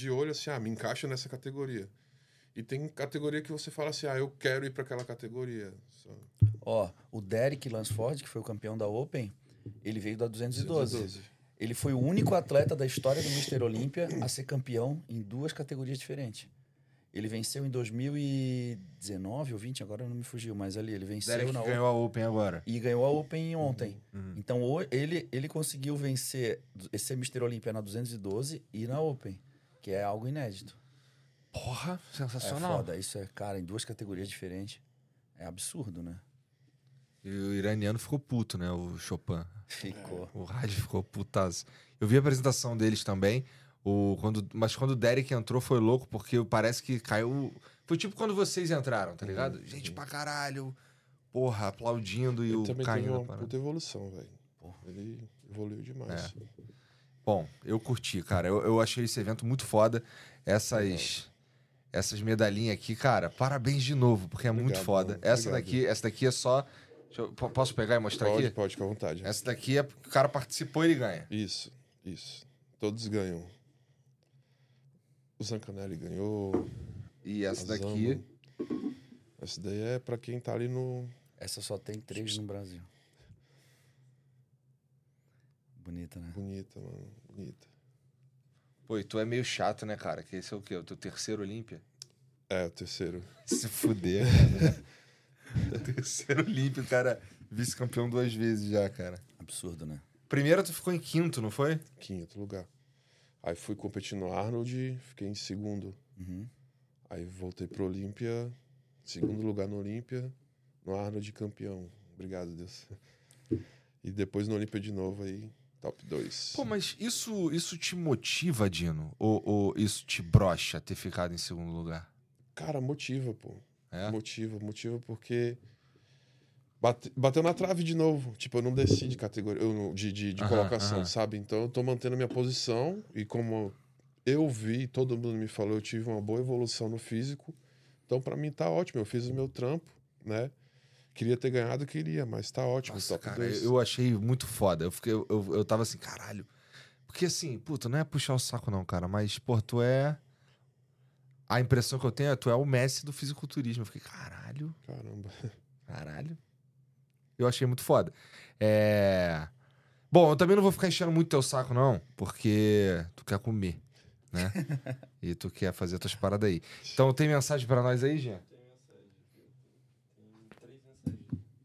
de olho assim, ah, me encaixa nessa categoria. E tem categoria que você fala assim, ah, eu quero ir para aquela categoria. Ó, o Derek Lansford, que foi o campeão da Open, ele veio da 212. 212. Ele foi o único atleta da história do Mr. Olímpia a ser campeão em duas categorias diferentes. Ele venceu em 2019 ou 20, agora não me fugiu, mas ali ele venceu Derek na ganhou a Open agora. e ganhou a Open ontem. Uhum. Então o- ele, ele conseguiu vencer esse Mr. Olímpia na 212 e na Open, que é algo inédito. Porra, É sensacional. foda, isso é, cara, em duas categorias diferentes. É absurdo, né? E o iraniano ficou puto, né? O Chopin. Ficou. O rádio ficou putazo. Eu vi a apresentação deles também. O, quando, mas quando o Derek entrou foi louco, porque parece que caiu. Foi tipo quando vocês entraram, tá ligado? Gente pra caralho. Porra, aplaudindo e Ele o também caindo. teve uma puta evolução, velho. Ele evoluiu demais. Bom, eu curti, cara. Eu, eu achei esse evento muito foda. Essas. Essas medalhinhas aqui, cara, parabéns de novo, porque é muito Obrigado, foda. mano. Essa Obrigado. daqui, essa daqui é só. deixa eu- po- posso pegar e mostrar Pode, aqui? pode, fica à vontade. Essa daqui é porque o cara participou e ele ganha. Isso, isso. Todos ganham. O Zancanelli ganhou. E essa daqui. Zama. Essa daí é pra quem tá ali no. Essa só tem três no Brasil. Bonita, né? Bonita, mano. Bonita. Pô, e tu é meio chato, né, cara? Que esse é o quê? O teu terceiro Olímpia? É, o terceiro. Se fuder. cara. terceiro Olímpia, o cara vice-campeão duas vezes já, cara. Absurdo, né? Primeiro tu ficou em quinto, não foi? Quinto lugar. Aí fui competir no Arnold, fiquei em segundo. Uhum. Aí voltei pro Olímpia, segundo lugar no Olímpia, no Arnold campeão. Obrigado, Deus. E depois no Olímpia de novo aí, top 2. Pô, mas isso, isso te motiva, Dino? Ou, ou isso te brocha ter ficado em segundo lugar? Cara, motiva, pô. É? Motiva, motiva porque bate- bateu na trave de novo. Tipo, eu não desci de categoria, eu não- de, de, de Aham, colocação, aham. sabe? Então eu tô mantendo a minha posição e como eu vi, todo mundo me falou, eu tive uma boa evolução no físico. Então pra mim tá ótimo, eu fiz o meu trampo, né? Queria ter ganhado, queria, mas tá ótimo. Nossa, cara, dois. eu achei muito foda. Eu, fiquei, eu, eu, eu tava assim, caralho. Porque assim, puta, não é puxar o saco não, cara, mas, pô, tu é... A impressão que eu tenho é tu é o Messi do fisiculturismo. Eu fiquei, caralho, Caramba. caralho. Eu achei muito foda. É... Bom, eu também não vou ficar enchendo muito teu saco, não, porque tu quer comer, né? e tu quer fazer tuas paradas aí. Então, tem mensagem pra nós aí, Jean?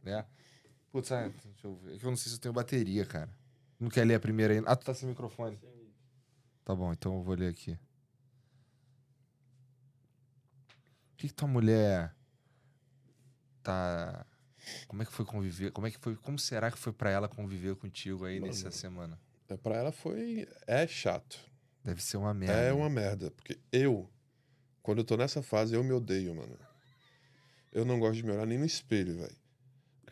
É. Putz, ah, deixa eu ver. É que eu não sei se eu tenho bateria, cara. Não quer ler a primeira ainda? Ah, tu tá sem microfone. Tá bom, então eu vou ler aqui. Por que, que tua mulher tá. Como é que foi conviver? Como é que foi? Como será que foi pra ela conviver contigo aí Mano. nessa semana? É, pra ela foi. É chato. Deve ser uma merda. É né? uma merda. Porque eu, quando eu tô nessa fase, eu me odeio, mano. Eu não gosto de me olhar nem no espelho, velho.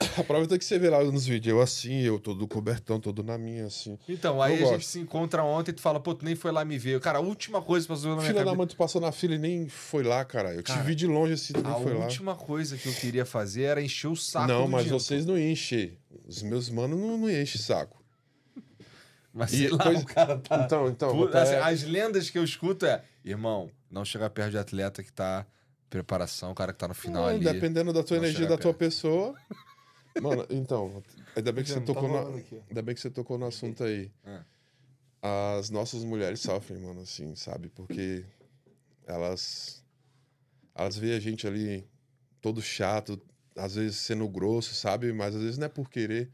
A prova tem que você vê lá nos vídeos, eu assim, eu todo cobertão, todo na minha, assim. Então, aí Eu a gente gosto. se encontra ontem e tu fala, pô, tu nem foi lá me ver. Cara, a última coisa que passou na minha Filha da cabeça. mãe, tu passou na fila e nem foi lá, cara. Eu Cara, te vi de longe assim, tu A nem foi lá. última coisa que eu queria fazer era encher o saco Não, mas Dino. vocês não enchem. Os meus manos não, não enchem saco. Mas E sei lá, coisa- o cara tá... Então, então. Assim, as lendas que eu escuto é, irmão, não chegar perto de atleta que tá preparação, o cara que tá no final É, ali. Dependendo da tua Não energia da tua perto. pessoa. Mano, então, ainda bem que você tá tocou na, aqui. ainda bem que você tocou no assunto aí. É. As nossas mulheres sofrem, mano, assim, sabe? Porque elas elas veem a gente ali todo chato, às vezes sendo grosso, sabe? Mas às vezes não é por querer,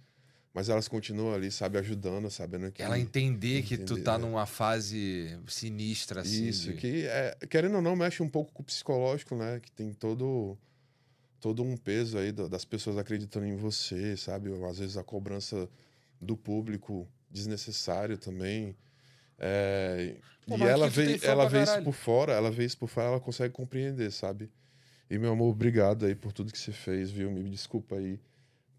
mas elas continuam ali, sabe, ajudando, sabendo que Ela entender que tu tá é. numa fase sinistra, assim. Isso, de- que é, querendo ou não, mexe um pouco com o psicológico, né? Que tem todo, todo um peso aí da- das pessoas acreditando em você, sabe? Às vezes a cobrança do público desnecessário também. É, Pô, e ela vê, ela vê isso por fora, ela vê isso por fora, ela consegue compreender, sabe? E meu amor, obrigado aí por tudo que você fez, viu? Me desculpa aí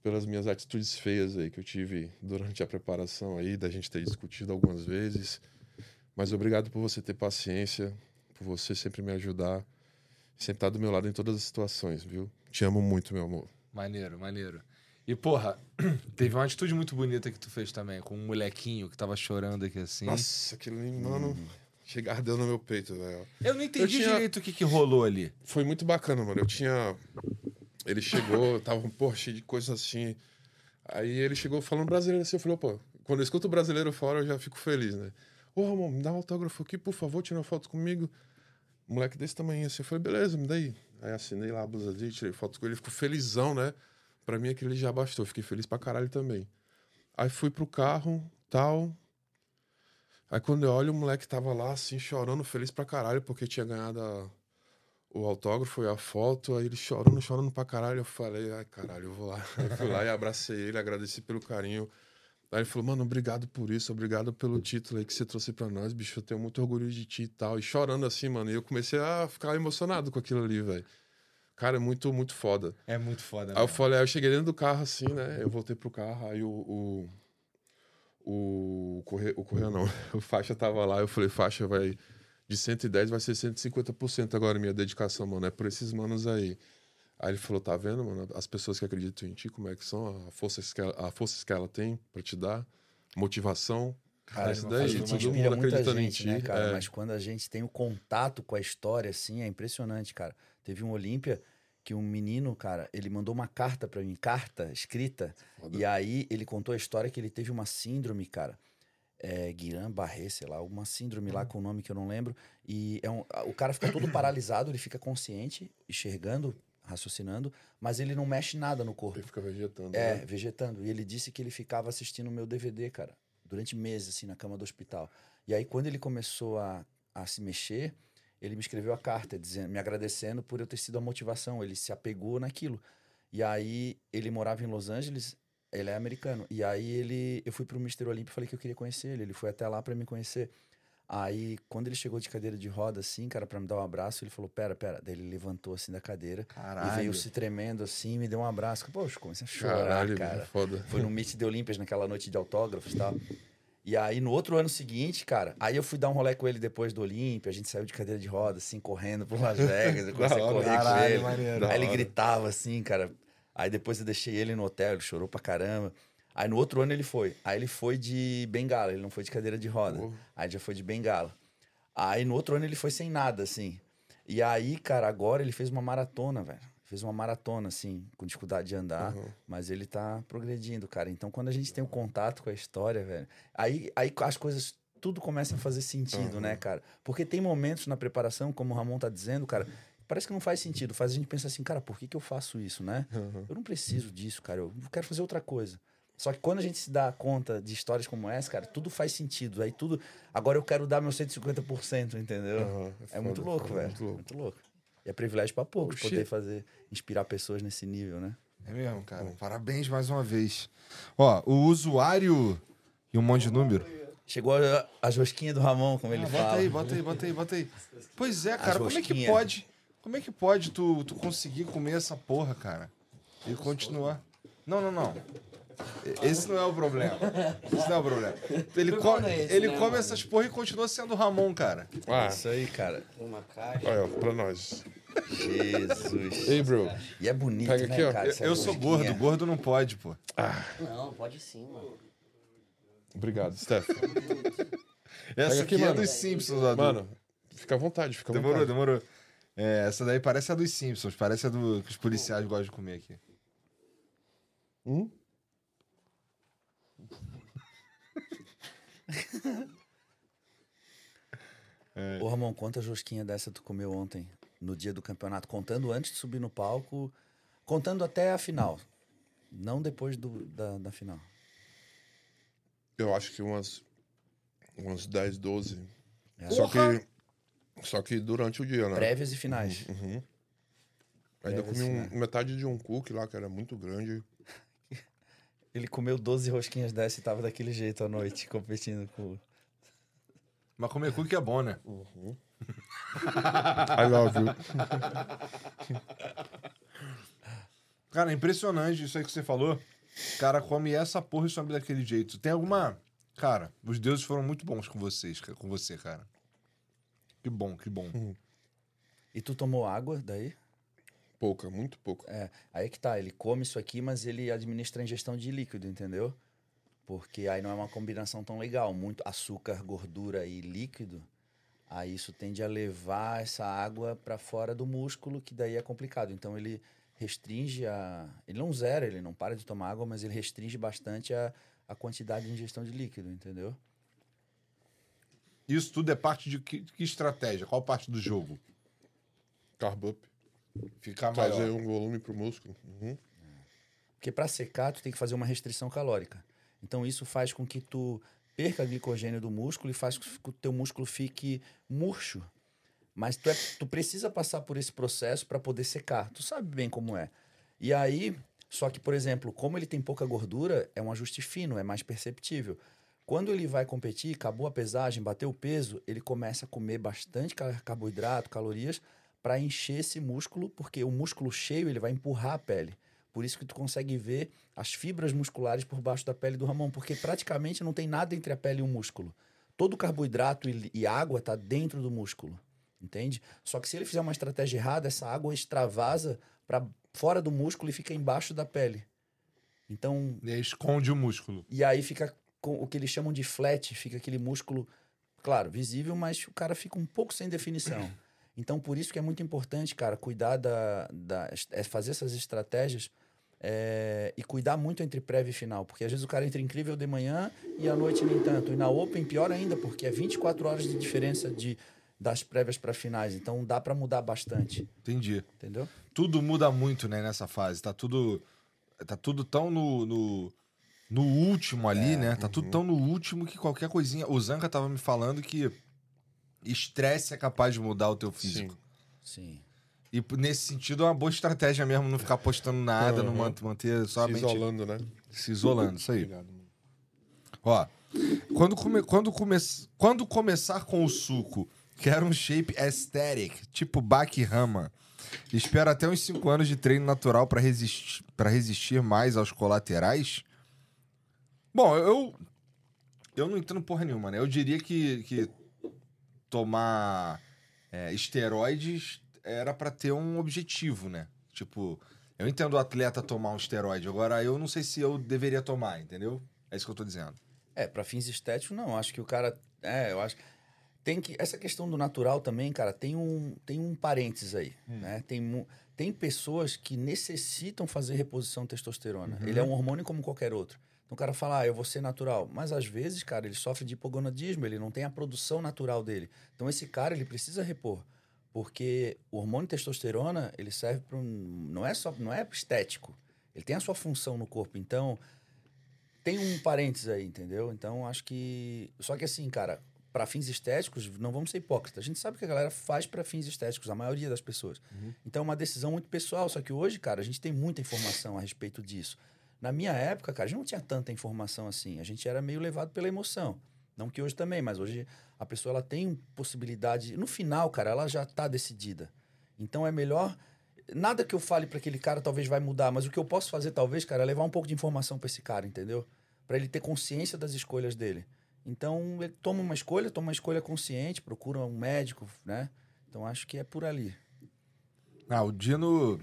pelas minhas atitudes feias aí que eu tive durante a preparação aí, da gente ter discutido algumas vezes. Mas obrigado por você ter paciência, por você sempre me ajudar, sempre estar do meu lado em todas as situações, viu? Te amo muito, meu amor. Maneiro, maneiro. E, porra, teve uma atitude muito bonita que tu fez também, com um molequinho que tava chorando aqui assim. Nossa, aquilo ali, mano, chega ardeu no meu peito, velho. Eu não entendi tinha- direito o que, que rolou ali. Foi muito bacana, mano. Eu tinha. Ele chegou, eu tava, pô, cheio de coisa assim. Aí ele chegou falando brasileiro assim. Eu falei, pô, quando eu escuto brasileiro fora, eu já fico feliz, né? Ô, Ramon, me dá um autógrafo aqui, por favor, tira uma foto comigo. Moleque desse tamanho assim. Eu falei, beleza, me dá aí. Aí assinei lá a blusa dele, tirei foto com ele. Ficou felizão, né? Pra mim aquele já bastou. Fiquei feliz pra caralho também. Aí fui pro carro, tal. Aí quando eu olho, o moleque tava lá, assim, chorando, feliz pra caralho, porque tinha ganhado a- o autógrafo e a foto. Aí ele chorando, chorando pra caralho. Eu falei, ai, caralho, eu vou lá. Eu fui lá e abracei ele, agradeci pelo carinho. Aí ele falou, mano, obrigado por isso, obrigado pelo título aí que você trouxe pra nós, bicho. Eu tenho muito orgulho de ti e tal. E chorando assim, mano. E eu comecei a ficar emocionado com aquilo ali, velho. Cara, é muito, muito foda. É muito foda, Aí eu falei, aí eu cheguei dentro do carro assim, né? Eu voltei pro carro, aí o. O, o, corre, o correio não, o faixa tava lá, eu falei, faixa vai. De 110 vai ser 150% agora minha dedicação, mano. É por esses manos aí. Aí ele falou, tá vendo, mano? As pessoas que acreditam em ti, como é que são, a força que ela, a força que ela tem pra te dar, motivação. Cara, isso não daí, faz todo mundo muita acreditando em gente, ti. né, cara? é. Mas quando a gente tem o contato com a história, assim, é impressionante, cara. Teve um Olímpia que um menino, cara, ele mandou uma carta pra mim, carta escrita, Foda. e aí ele contou a história que ele teve uma síndrome, cara. É, Guillain-Barré, sei lá, alguma síndrome lá com o nome que eu não lembro. E é um- o cara fica todo paralisado, ele fica consciente, enxergando, raciocinando, mas ele não mexe nada no corpo. Ele fica vegetando. É, né? vegetando. E ele disse que ele ficava assistindo o meu DVD, cara, durante meses, assim, na cama do hospital. E aí, quando ele começou a, a se mexer, ele me escreveu a carta dizendo, me agradecendo por eu ter sido a motivação. Ele se apegou naquilo. E aí ele morava em Los Angeles, ele é americano. E aí ele, eu fui pro Mister Olímpio e falei que eu queria conhecer ele. Ele foi até lá para me conhecer. Aí, quando ele chegou de cadeira de roda, assim, cara, pra me dar um abraço, ele falou: Pera, pera. Daí ele levantou assim da cadeira Caralho. e veio se tremendo assim, me deu um abraço. Poxa, comecei a chorar, Caralho, cara. foda. Foi no Meet de Olímpias, naquela noite de autógrafos e tal. E aí, no outro ano seguinte, cara, aí eu fui dar um rolê com ele depois do Olímpia, a gente saiu de cadeira de roda, assim, correndo por Las Vegas, eu comecei a correr com ele. maneiro. Aí ele hora. gritava assim, cara. Aí depois eu deixei ele no hotel, ele chorou pra caramba. Aí no outro ano ele foi. Aí ele foi de bengala, ele não foi de cadeira de roda. Porra. Aí já foi de bengala. Aí no outro ano ele foi sem nada, assim. E aí, cara, agora ele fez uma maratona, velho. Fez uma maratona, assim, com dificuldade de andar, Uhum. mas ele tá progredindo, cara. Então, quando a gente tem um contato com a história, velho, aí, aí as coisas, tudo começa a fazer sentido, Uhum. né, cara? Porque tem momentos na preparação, como o Ramon tá dizendo, cara, parece que não faz sentido. Faz a gente pensar assim, cara, por que, que eu faço isso, né? Uhum. Eu não preciso disso, cara. Eu quero fazer outra coisa. Só que quando a gente se dá conta de histórias como essa, cara, tudo faz sentido. Aí tudo. Agora eu quero dar meu 150%, entendeu? Uhum. É muito foda, louco, foda, velho. Muito louco. Muito louco. E é privilégio pra poucos Oxi. poder fazer, inspirar pessoas nesse nível, né? É mesmo, cara. Parabéns mais uma vez. Ó, o usuário e um monte de número. Chegou a, a rosquinha do Ramon, como ele Ah, fala. bota aí, bota aí, bota aí, bota aí. Pois é, cara, como é que pode? Como é que pode tu, tu conseguir comer essa porra, cara? E continuar. Não, não, não. E- Esse não é o problema. Esse não é o problema. Ele, esse, ele né, come mano? essas porra e continua sendo o Ramon, cara. Ah, Isso aí, cara. Uma caixa. olha, ó, pra nós. Jesus. Ei, bro. E é bonito, Pega né, aqui, ó. cara? Eu, essa eu sou gordo, gordo não pode, pô. Não, pode sim, mano. Obrigado, Steph. Essa aqui, aqui, é mano. dos Simpsons, Adu. Mano, fica à vontade, fica à demorou, vontade. demorou. É, essa daí parece a dos Simpsons, parece a do que os policiais gostam de comer aqui. Hum? Ô, Ramon, quantas rosquinhas dessa tu comeu ontem, no dia do campeonato? Contando antes de subir no palco, contando até a final. Não depois do, da, da final. Eu acho que umas, umas 10, 12. É. Só que, só que durante o dia, né? Prévias e finais. Uhum. Ainda Deve comi um- metade de um cookie lá, que era muito grande. Ele comeu 12 rosquinhas dessa e tava daquele jeito à noite, competindo com. Mas comer cookie é bom, né? I love you. Cara, é impressionante isso aí que você falou. O cara come essa porra e some daquele jeito. Tem alguma. Cara, os deuses foram muito bons com vocês, com você, cara. Que bom, que bom. E tu tomou água daí? Pouca, muito pouca. É, aí que tá, ele come isso aqui, mas ele administra a ingestão de líquido, entendeu? Porque aí não é uma combinação tão legal, muito açúcar, gordura e líquido. Aí isso tende a levar essa água para fora do músculo, que daí é complicado. Então ele restringe a. Ele não zera, ele não para de tomar água, mas ele restringe bastante a, a quantidade de ingestão de líquido, entendeu? Isso tudo é parte de que, que estratégia? Qual parte do jogo? Carb up. Ficar Trazer maior. um volume pro músculo. Uhum. Porque para secar, tu tem que fazer uma restrição calórica. Então isso faz com que tu perca glicogênio do músculo e faz com que o teu músculo fique murcho. Mas tu, é- tu precisa passar por esse processo para poder secar. Tu sabe bem como é. E aí, só que, por exemplo, como ele tem pouca gordura, é um ajuste fino, é mais perceptível. Quando ele vai competir, acabou a pesagem, bateu o peso, ele começa a comer bastante ca- carboidrato, calorias, para encher esse músculo, porque o músculo cheio ele vai empurrar a pele. Por isso que tu consegue ver as fibras musculares por baixo da pele do Ramon, porque praticamente não tem nada entre a pele e o músculo. Todo carboidrato e, e água está dentro do músculo, entende? Só que se ele fizer uma estratégia errada, essa água extravasa para fora do músculo e fica embaixo da pele. Então, E esconde o músculo. e aí fica com o que eles chamam de flat, fica aquele músculo, claro, visível, mas o cara fica um pouco sem definição. Então, por isso que é muito importante, cara, cuidar da. da é fazer essas estratégias é, e cuidar muito entre prévia e final. Porque às vezes o cara entra incrível de manhã e à noite nem tanto. E na Open, pior ainda, porque é 24 horas de diferença de, das prévias para finais. Então dá para mudar bastante, Entendi. entendeu? Tudo muda muito, né, nessa fase. Tá tudo. Tá tudo tão no. no... no último ali, né? Tá tudo tão no último que qualquer coisinha. O Zanca tava me falando que estresse é capaz de mudar o teu físico. Sim. Sim. E nesse sentido é uma boa estratégia mesmo, não ficar postando nada, não Aham. man- manter só a Se isolando, né? se isolando. Isso aí. Obrigado, mano. Ó, quando, come, quando, come, quando começar com o suco, quero um shape aesthetic, tipo Baki Rama. Espero até uns 5 anos de treino natural pra resistir, pra resistir mais aos colaterais. Bom, eu. Eu não entendo porra nenhuma, né? Eu diria que, que tomar é, esteroides era pra ter um objetivo, né? Tipo, eu entendo o atleta tomar um esteroide, agora eu não sei se eu deveria tomar, entendeu? É isso que eu tô dizendo. É, pra fins estéticos, não. Acho que o cara. É, eu acho. Tem que. Essa questão do natural também, cara, tem um, tem um parênteses aí. Né? Tem, tem pessoas que necessitam fazer reposição de testosterona. Ele é um hormônio como qualquer outro. Então o cara fala, ah, eu vou ser natural. Mas às vezes, cara, ele sofre de hipogonadismo, ele não tem a produção natural dele. Então esse cara, ele precisa repor. Porque o hormônio testosterona, ele serve para um. Não é só. Não é estético. Ele tem a sua função no corpo. Então, tem um parênteses aí, entendeu? Então, acho que. Só que assim, cara, para fins estéticos, não vamos ser hipócritas. A gente sabe que a galera faz para fins estéticos, a maioria das pessoas. Então, é uma decisão muito pessoal. Só que hoje, cara, a gente tem muita informação a respeito disso. Na minha época, cara, a gente não tinha tanta informação assim. A gente era meio levado pela emoção. Não que hoje também, mas hoje a pessoa ela tem possibilidade. No final, cara, ela já tá decidida. Então é melhor. Nada que eu fale para aquele cara talvez vai mudar, mas o que eu posso fazer, talvez, cara, é levar um pouco de informação para esse cara, entendeu? Para ele ter consciência das escolhas dele. Então, ele toma uma escolha, toma uma escolha consciente, procura um médico, né? Então, acho que é por ali. Ah, o Dino.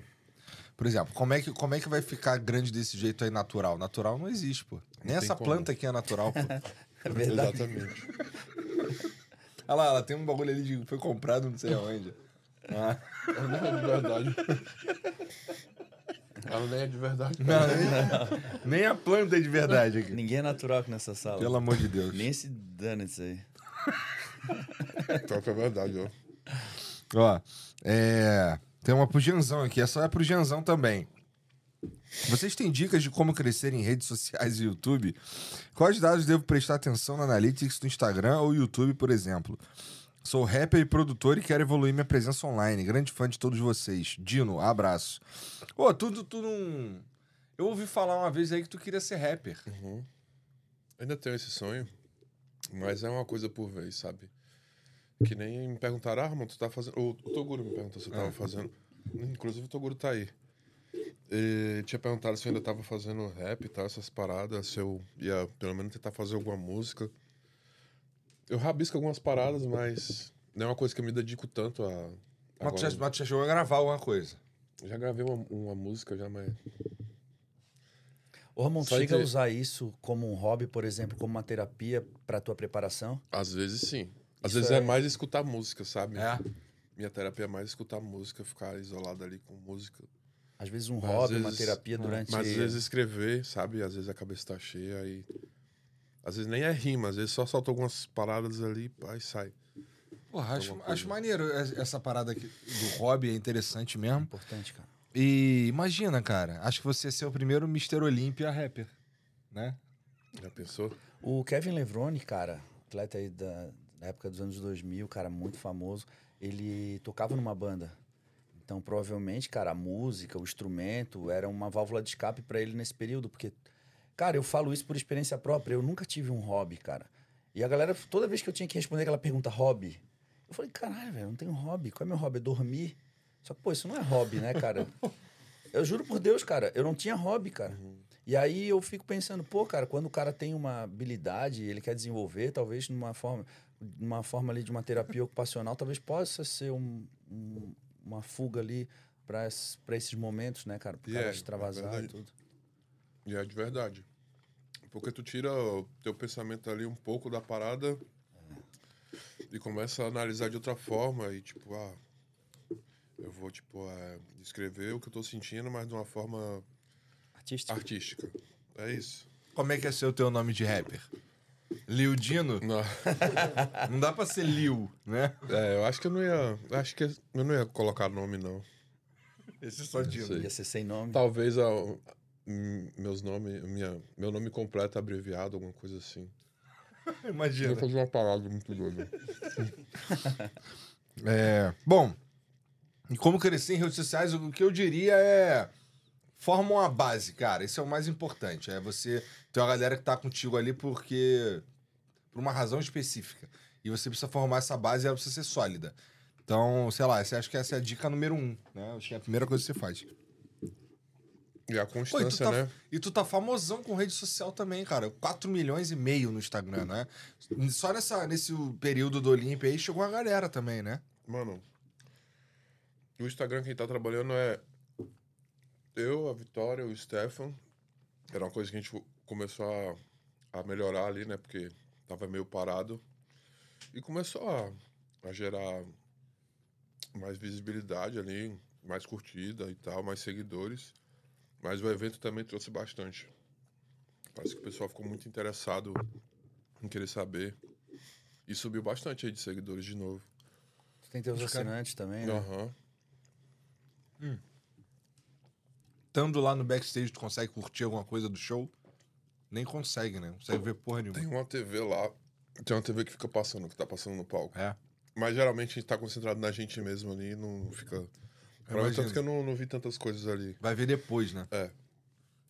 Por exemplo, como é, que, como é que vai ficar grande desse jeito aí natural? Natural não existe, pô. Nem essa como. planta aqui é natural, pô. É verdade. Exatamente. Olha lá, ela tem um bagulho ali de. Foi comprado não sei aonde. Ah. Ela não é de verdade. Ela nem é de verdade. Não, nem, nem a planta é de verdade aqui. Ninguém é natural aqui nessa sala. Pelo amor de Deus. Nem se dane isso aí. Que é verdade, ó. Ó, é. Tem uma pro Gianzão aqui, essa é pro Gianzão também. Vocês têm dicas de como crescer em redes sociais e YouTube? Quais dados devo prestar atenção na Analytics do Instagram ou YouTube, por exemplo? Sou rapper e produtor e quero evoluir minha presença online. Grande fã de todos vocês. Dino, abraço. Ô, tudo, tu não. Eu ouvi falar uma vez aí que tu queria ser rapper. Ainda tenho esse sonho, mas é uma coisa por vez, sabe? Que nem me perguntaram, ah, mano, tu tá fazendo. O, o Toguro me perguntou se eu tava fazendo. Inclusive o Toguro tá aí. E tinha perguntado se eu ainda tava fazendo rap e tal, essas paradas, se eu ia pelo menos tentar fazer alguma música. Eu rabisco algumas paradas, mas não é uma coisa que eu me dedico tanto a. Mas tu, já, mas tu já chegou a gravar alguma coisa. Já gravei uma, uma música já, mas. Ô, Ramon, Só chega a usar isso como um hobby, por exemplo, como uma terapia para tua preparação? Às vezes sim. Às Isso vezes é- é mais escutar música, sabe? É. Minha terapia é mais escutar música, ficar isolado ali com música. Às vezes um Às hobby, uma vezes- terapia durante... Mas às vezes escrever, sabe? Às vezes a cabeça tá cheia e. Às vezes nem é rima, às vezes só solta algumas paradas ali e sai. Porra, acho, acho maneiro essa parada aqui do hobby, é interessante mesmo. Importante, cara. E imagina, cara, acho que você ia ser o primeiro Mr. Olímpia rapper, né? Já pensou? O Kevin Levrone, cara, atleta aí da, da época dos anos 2000, cara, muito famoso, ele tocava numa banda. Então, provavelmente, cara, a música, o instrumento era uma válvula de escape pra ele nesse período, porque, cara, eu falo isso por experiência própria, eu nunca tive um hobby, cara. E a galera, toda vez que eu tinha que responder aquela pergunta, hobby, eu falei, caralho, velho, não tenho hobby. Qual é meu hobby? É dormir? Só que, pô, isso não é hobby, né, cara? Eu juro por Deus, cara, eu não tinha hobby, cara. E aí eu fico pensando, pô, cara, quando o cara tem uma habilidade ele quer desenvolver, talvez numa forma, numa forma ali de uma terapia ocupacional, talvez possa ser um- um- uma fuga ali para esses momentos, né, cara? Pro E cara é, extravasar é e verdade. tudo. E é de verdade. Porque tu tira o teu pensamento ali um pouco da parada e começa a analisar de outra forma e tipo, ah, eu vou, tipo, é, escrever o que eu tô sentindo, mas de uma forma Artístico. artística. É isso. Como é que é ser o teu nome de rapper? Lil Dino? Não, Não dá pra ser Lil, né? é, eu acho que eu não ia. Acho que eu não ia colocar nome, não. Esse é só Dino. Ia ser sem nome. Talvez a, meus nome, minha, meu nome completo abreviado, alguma coisa assim. Imagina. Vou fazer uma parada muito doida. É, bom, e como crescer em redes sociais, o que eu diria é. Forma uma base, cara. Isso é o mais importante. É você ter uma galera que tá contigo ali porque. por uma razão específica. E você precisa formar essa base e ela precisa ser sólida. Então, sei lá, você acha que essa é a dica número um, né? Acho que é a primeira coisa que você faz. E a Pô, e, constância, tá, né? e tu tá famosão com rede social também, cara. 4 milhões e meio no Instagram, né? Só nessa, nesse período do Olímpia aí chegou a galera também, né? Mano, o Instagram quem tá trabalhando é eu, a Vitória, o Stefan. Era uma coisa que a gente começou a, a melhorar ali, né? Porque tava meio parado. E começou a, a gerar mais visibilidade ali, mais curtida e tal, mais seguidores. Mas o evento também trouxe bastante. Parece que o pessoal ficou muito interessado em querer saber. E subiu bastante aí de seguidores de novo. Tem teus cara- assinantes também, né? Aham. Estando lá no backstage, tu consegue curtir alguma coisa do show? Nem consegue, né? Não consegue ver porra nenhuma. Tem uma TV lá. Tem uma TV que fica passando, que tá passando no palco. É. Mas geralmente a gente tá concentrado na gente mesmo ali, não fica. Pra Imagino. tanto que eu não, não vi tantas coisas ali. Vai ver depois, né? É.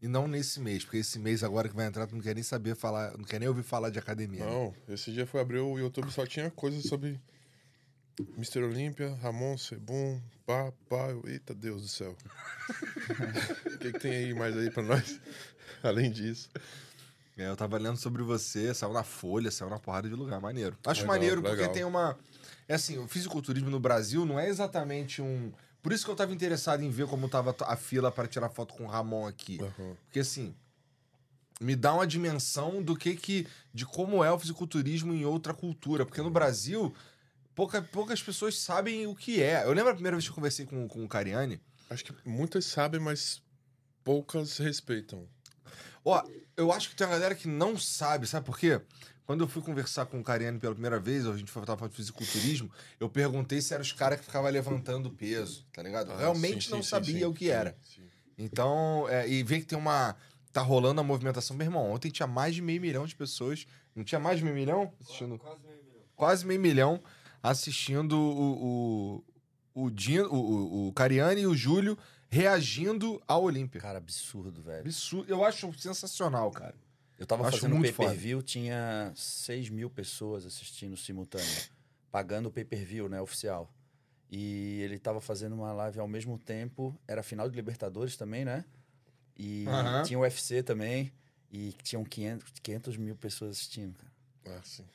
E não nesse mês, porque esse mês agora que vai entrar, tu não quer nem saber falar, não quer nem ouvir falar de academia. né? Não, esse dia foi abrir o YouTube, só tinha coisas sobre Mr. Olímpia, Ramon, Sebum, pá, pá. eu- Eita Deus do céu. O que, que tem aí mais aí pra nós? Além disso. É, eu tava lendo sobre você, saiu na Folha, saiu na porrada de lugar, maneiro. Acho Legal, maneiro porque legal. tem uma. É assim, o fisiculturismo no Brasil não é exatamente um. Por isso que eu tava interessado em ver como tava a fila para tirar foto com o Ramon aqui. Aham. Porque assim, me dá uma dimensão do que que. de como é o fisiculturismo em outra cultura. Porque no Brasil, pouca, poucas pessoas sabem o que é. Eu lembro a primeira vez que eu conversei com, com o Cariani. Acho que muitas sabem, mas poucas respeitam. Ó, eu acho que tem uma galera que não sabe, sabe por quê? Quando eu fui conversar com o Cariani pela primeira vez, a gente tava falando de fisiculturismo, eu perguntei se eram os caras que ficavam levantando peso, tá ligado? Ah, Realmente sim, não sim, sabia sim, o que era. Então, é, e ver que tem uma. Tá rolando a movimentação. Meu irmão, ontem tinha mais de meio milhão de pessoas. Não tinha mais de meio milhão? Assistindo. Quase meio milhão assistindo o. O, o, Dino, o, o Cariani e o Júlio reagindo à Olímpia. Cara, absurdo, velho. Absurdo. Eu acho sensacional, cara. Eu tava Acho fazendo muito pay-per-view, tinha 6 mil pessoas assistindo simultâneo, pagando o pay-per-view, né, oficial. E ele tava fazendo uma live ao mesmo tempo, era final de Libertadores também, né? E Aham. tinha o UFC também, e tinham 500, 500 mil pessoas assistindo, cara. Ah, sim.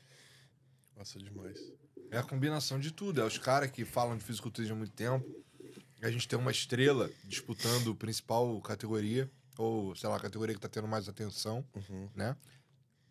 Nossa, demais. É a combinação de tudo. É os caras que falam de fisiculturismo há muito tempo. A gente tem uma estrela disputando principal categoria. Ou, sei lá, a categoria que tá tendo mais atenção, Uhum. né?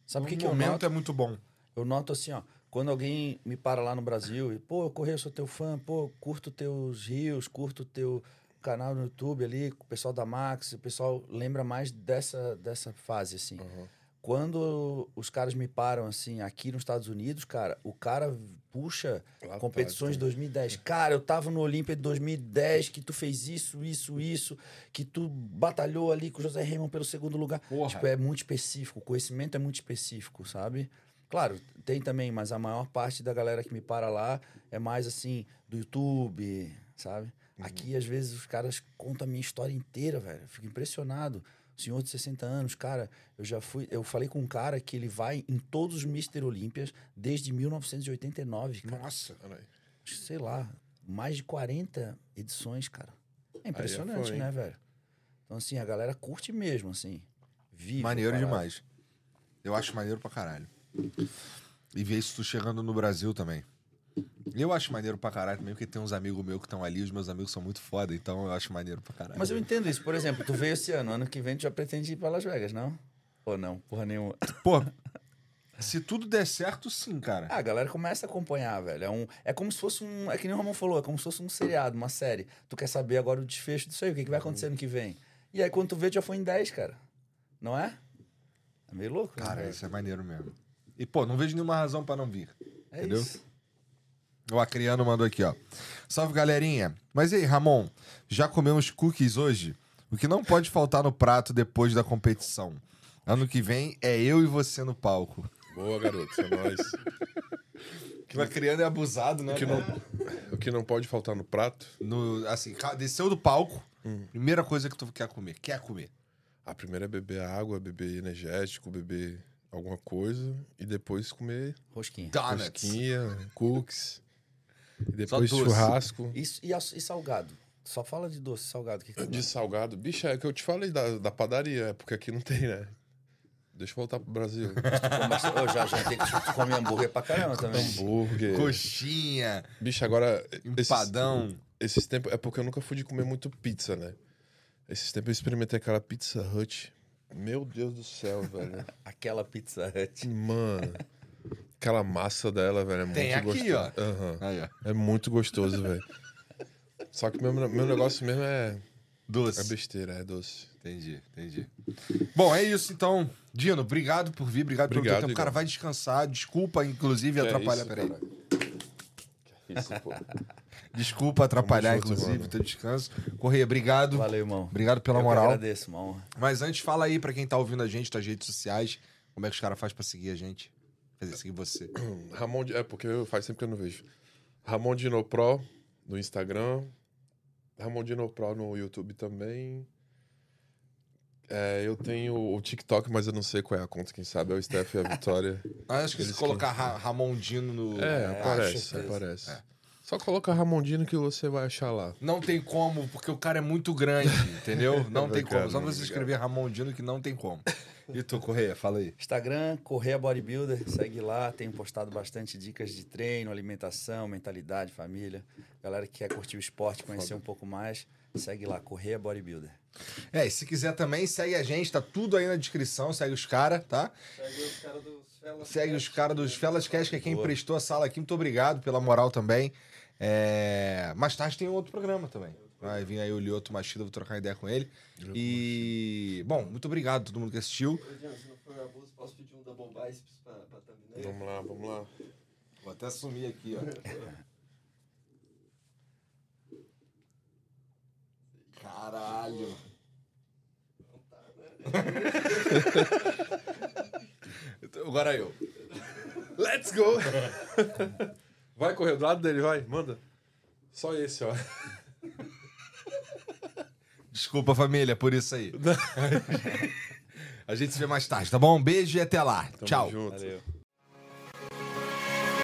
Sabe o que, o que eu momento noto? é muito bom. Eu noto assim, ó, quando alguém me para lá no Brasil e, pô, eu corri, eu sou teu fã, pô, curto teus rios, curto teu canal no YouTube ali, o pessoal da Max, o pessoal lembra mais dessa, dessa fase, assim. Aham. Quando os caras me param, assim, aqui nos Estados Unidos, cara, o cara puxa Lá competições de atrás, 2010. Cara, eu tava no Olímpia de 2010, que tu fez isso, isso, isso, que tu batalhou ali com o José Raymond pelo segundo lugar. Porra. Tipo, é muito específico, o conhecimento é muito específico, sabe? Claro, tem também, mas a maior parte da galera que me para lá é mais assim, do YouTube, sabe? Aqui, às vezes, os caras contam a minha história inteira, velho. Eu fico impressionado. Senhor de 60 anos, cara, eu já fui. Eu falei com um cara que ele vai em todos os Mr. Olímpias desde 1989, cara. Nossa. Sei lá, mais de 40 edições, cara. É impressionante, foi, né, velho? Então, assim, a galera curte mesmo, assim. Vive. Maneiro demais. Eu acho maneiro pra caralho. E ver isso tu chegando no Brasil também. Eu acho maneiro pra caralho também, porque tem uns amigos meus que estão ali, os meus amigos são muito foda, então eu acho maneiro pra caralho. Mas eu entendo isso. Por exemplo, tu veio esse ano, ano que vem tu já pretende ir pra Las Vegas, não? Ou não? Porra nenhuma. Pô, se tudo der certo, sim, cara. Ah, a galera começa a acompanhar, velho. É, um, é como se fosse um. É que nem o Ramon falou, é como se fosse um seriado, uma série. Tu quer saber agora o desfecho disso aí, o que, que vai acontecer ano que vem. E aí, quando tu vê, tu já foi em 10, cara. Não é? É meio louco, né, Cara, isso é maneiro mesmo. E, pô, não vejo nenhuma razão pra não vir. É entendeu? isso. O Acriano mandou aqui, ó. Salve, galerinha. Mas e aí, Ramon, já comemos cookies hoje? O que não pode faltar no prato depois da competição? Ano que vem é eu e você no palco. Boa, garoto. É nóis. Que vai criando é abusado, né? O que, não, o que não pode faltar no prato, No, assim, desceu do palco, Hum. primeira coisa que tu quer comer. Quer comer. a primeira é beber água, beber energético, beber alguma coisa. E depois comer Rosquinha. Donuts. rosquinha, cookies. E depois doce. churrasco. Isso, e, e salgado? Só fala de doce, salgado. Que que tu De salgado. Bicho, é que eu te falei da, da padaria, é porque aqui não tem, né? Deixa eu voltar pro Brasil. Mas, ô, já, já tem que tu come hambúrguer pra caramba também. Hambúrguer. Coxinha, Bicho, agora. Esses, empadão. esses tempos. É porque eu nunca fui de comer muito pizza, né? Esses tempos eu experimentei aquela Pizza Hut. Meu Deus do céu, velho. Aquela pizza hut. Mano. Aquela massa dela, velho, é Tem muito aqui, gostoso. ó. Aham. Aí, ó. É muito gostoso, velho. Só que meu, meu negócio mesmo é, Doce. é besteira, é doce. Entendi, entendi. Bom, é isso então. Dino, obrigado por vir, obrigado, pelo Obrigado, teu tempo. Cara, Igor. vai descansar. Desculpa, inclusive, Que é atrapalhar. isso, Peraí. cara? Que isso, pô. Desculpa atrapalhar, inclusive, teu descanso. Correia, obrigado. Valeu, irmão. Obrigado pela Eu moral. agradeço, honra. Mas antes, fala aí pra quem tá ouvindo a gente, tuas redes sociais, como é que os caras fazem pra seguir a gente? Fazer seguir você. Ramon, é porque eu faz tempo que eu não vejo. Ramon Dino Pro no Instagram. Ramon Dino Pro no YouTube também. É, eu tenho o TikTok, mas eu não sei qual é a conta, quem sabe é o Steph e a Vitória. Ah, acho que se Eles colocar Ra Ramon Dino no. É, É, aparece, certeza. aparece. Só coloca Ramon Dino que você vai achar lá. Não tem como, porque o cara é muito grande, entendeu? Não tem como. Só você escrever Ramon Dino que não tem como. E tu, Correia, fala aí. Instagram, Correia Bodybuilder, segue lá. Tenho postado bastante dicas de treino, alimentação, mentalidade, família. Galera que quer curtir o esporte, conhecer um pouco mais, segue lá, Correia Bodybuilder. É, e se quiser também, segue a gente, tá tudo aí na descrição, segue os caras, tá? Segue os caras dos Fellas. Segue os caras dos Felas Cash, que é quem Boa. prestou a sala aqui. Muito obrigado pela moral também. É... Mais tarde tem outro programa também. Vai vir aí o Lioto Machida, vou trocar ideia com ele. E, bom, muito obrigado a todo mundo que assistiu. Ô, Jean, se não for abuso, posso pedir um double biceps pra, pra thumbnail? Vamos lá, vamos lá. Vou até sumir aqui, ó. Caralho. Então, Agora eu. Let's go! Vai correr do lado dele, vai, manda. Só esse, ó. Desculpa, família, por isso aí. A gente se vê mais tarde, tá bom? Um beijo e até lá. Tamo Tchau. junto. Valeu.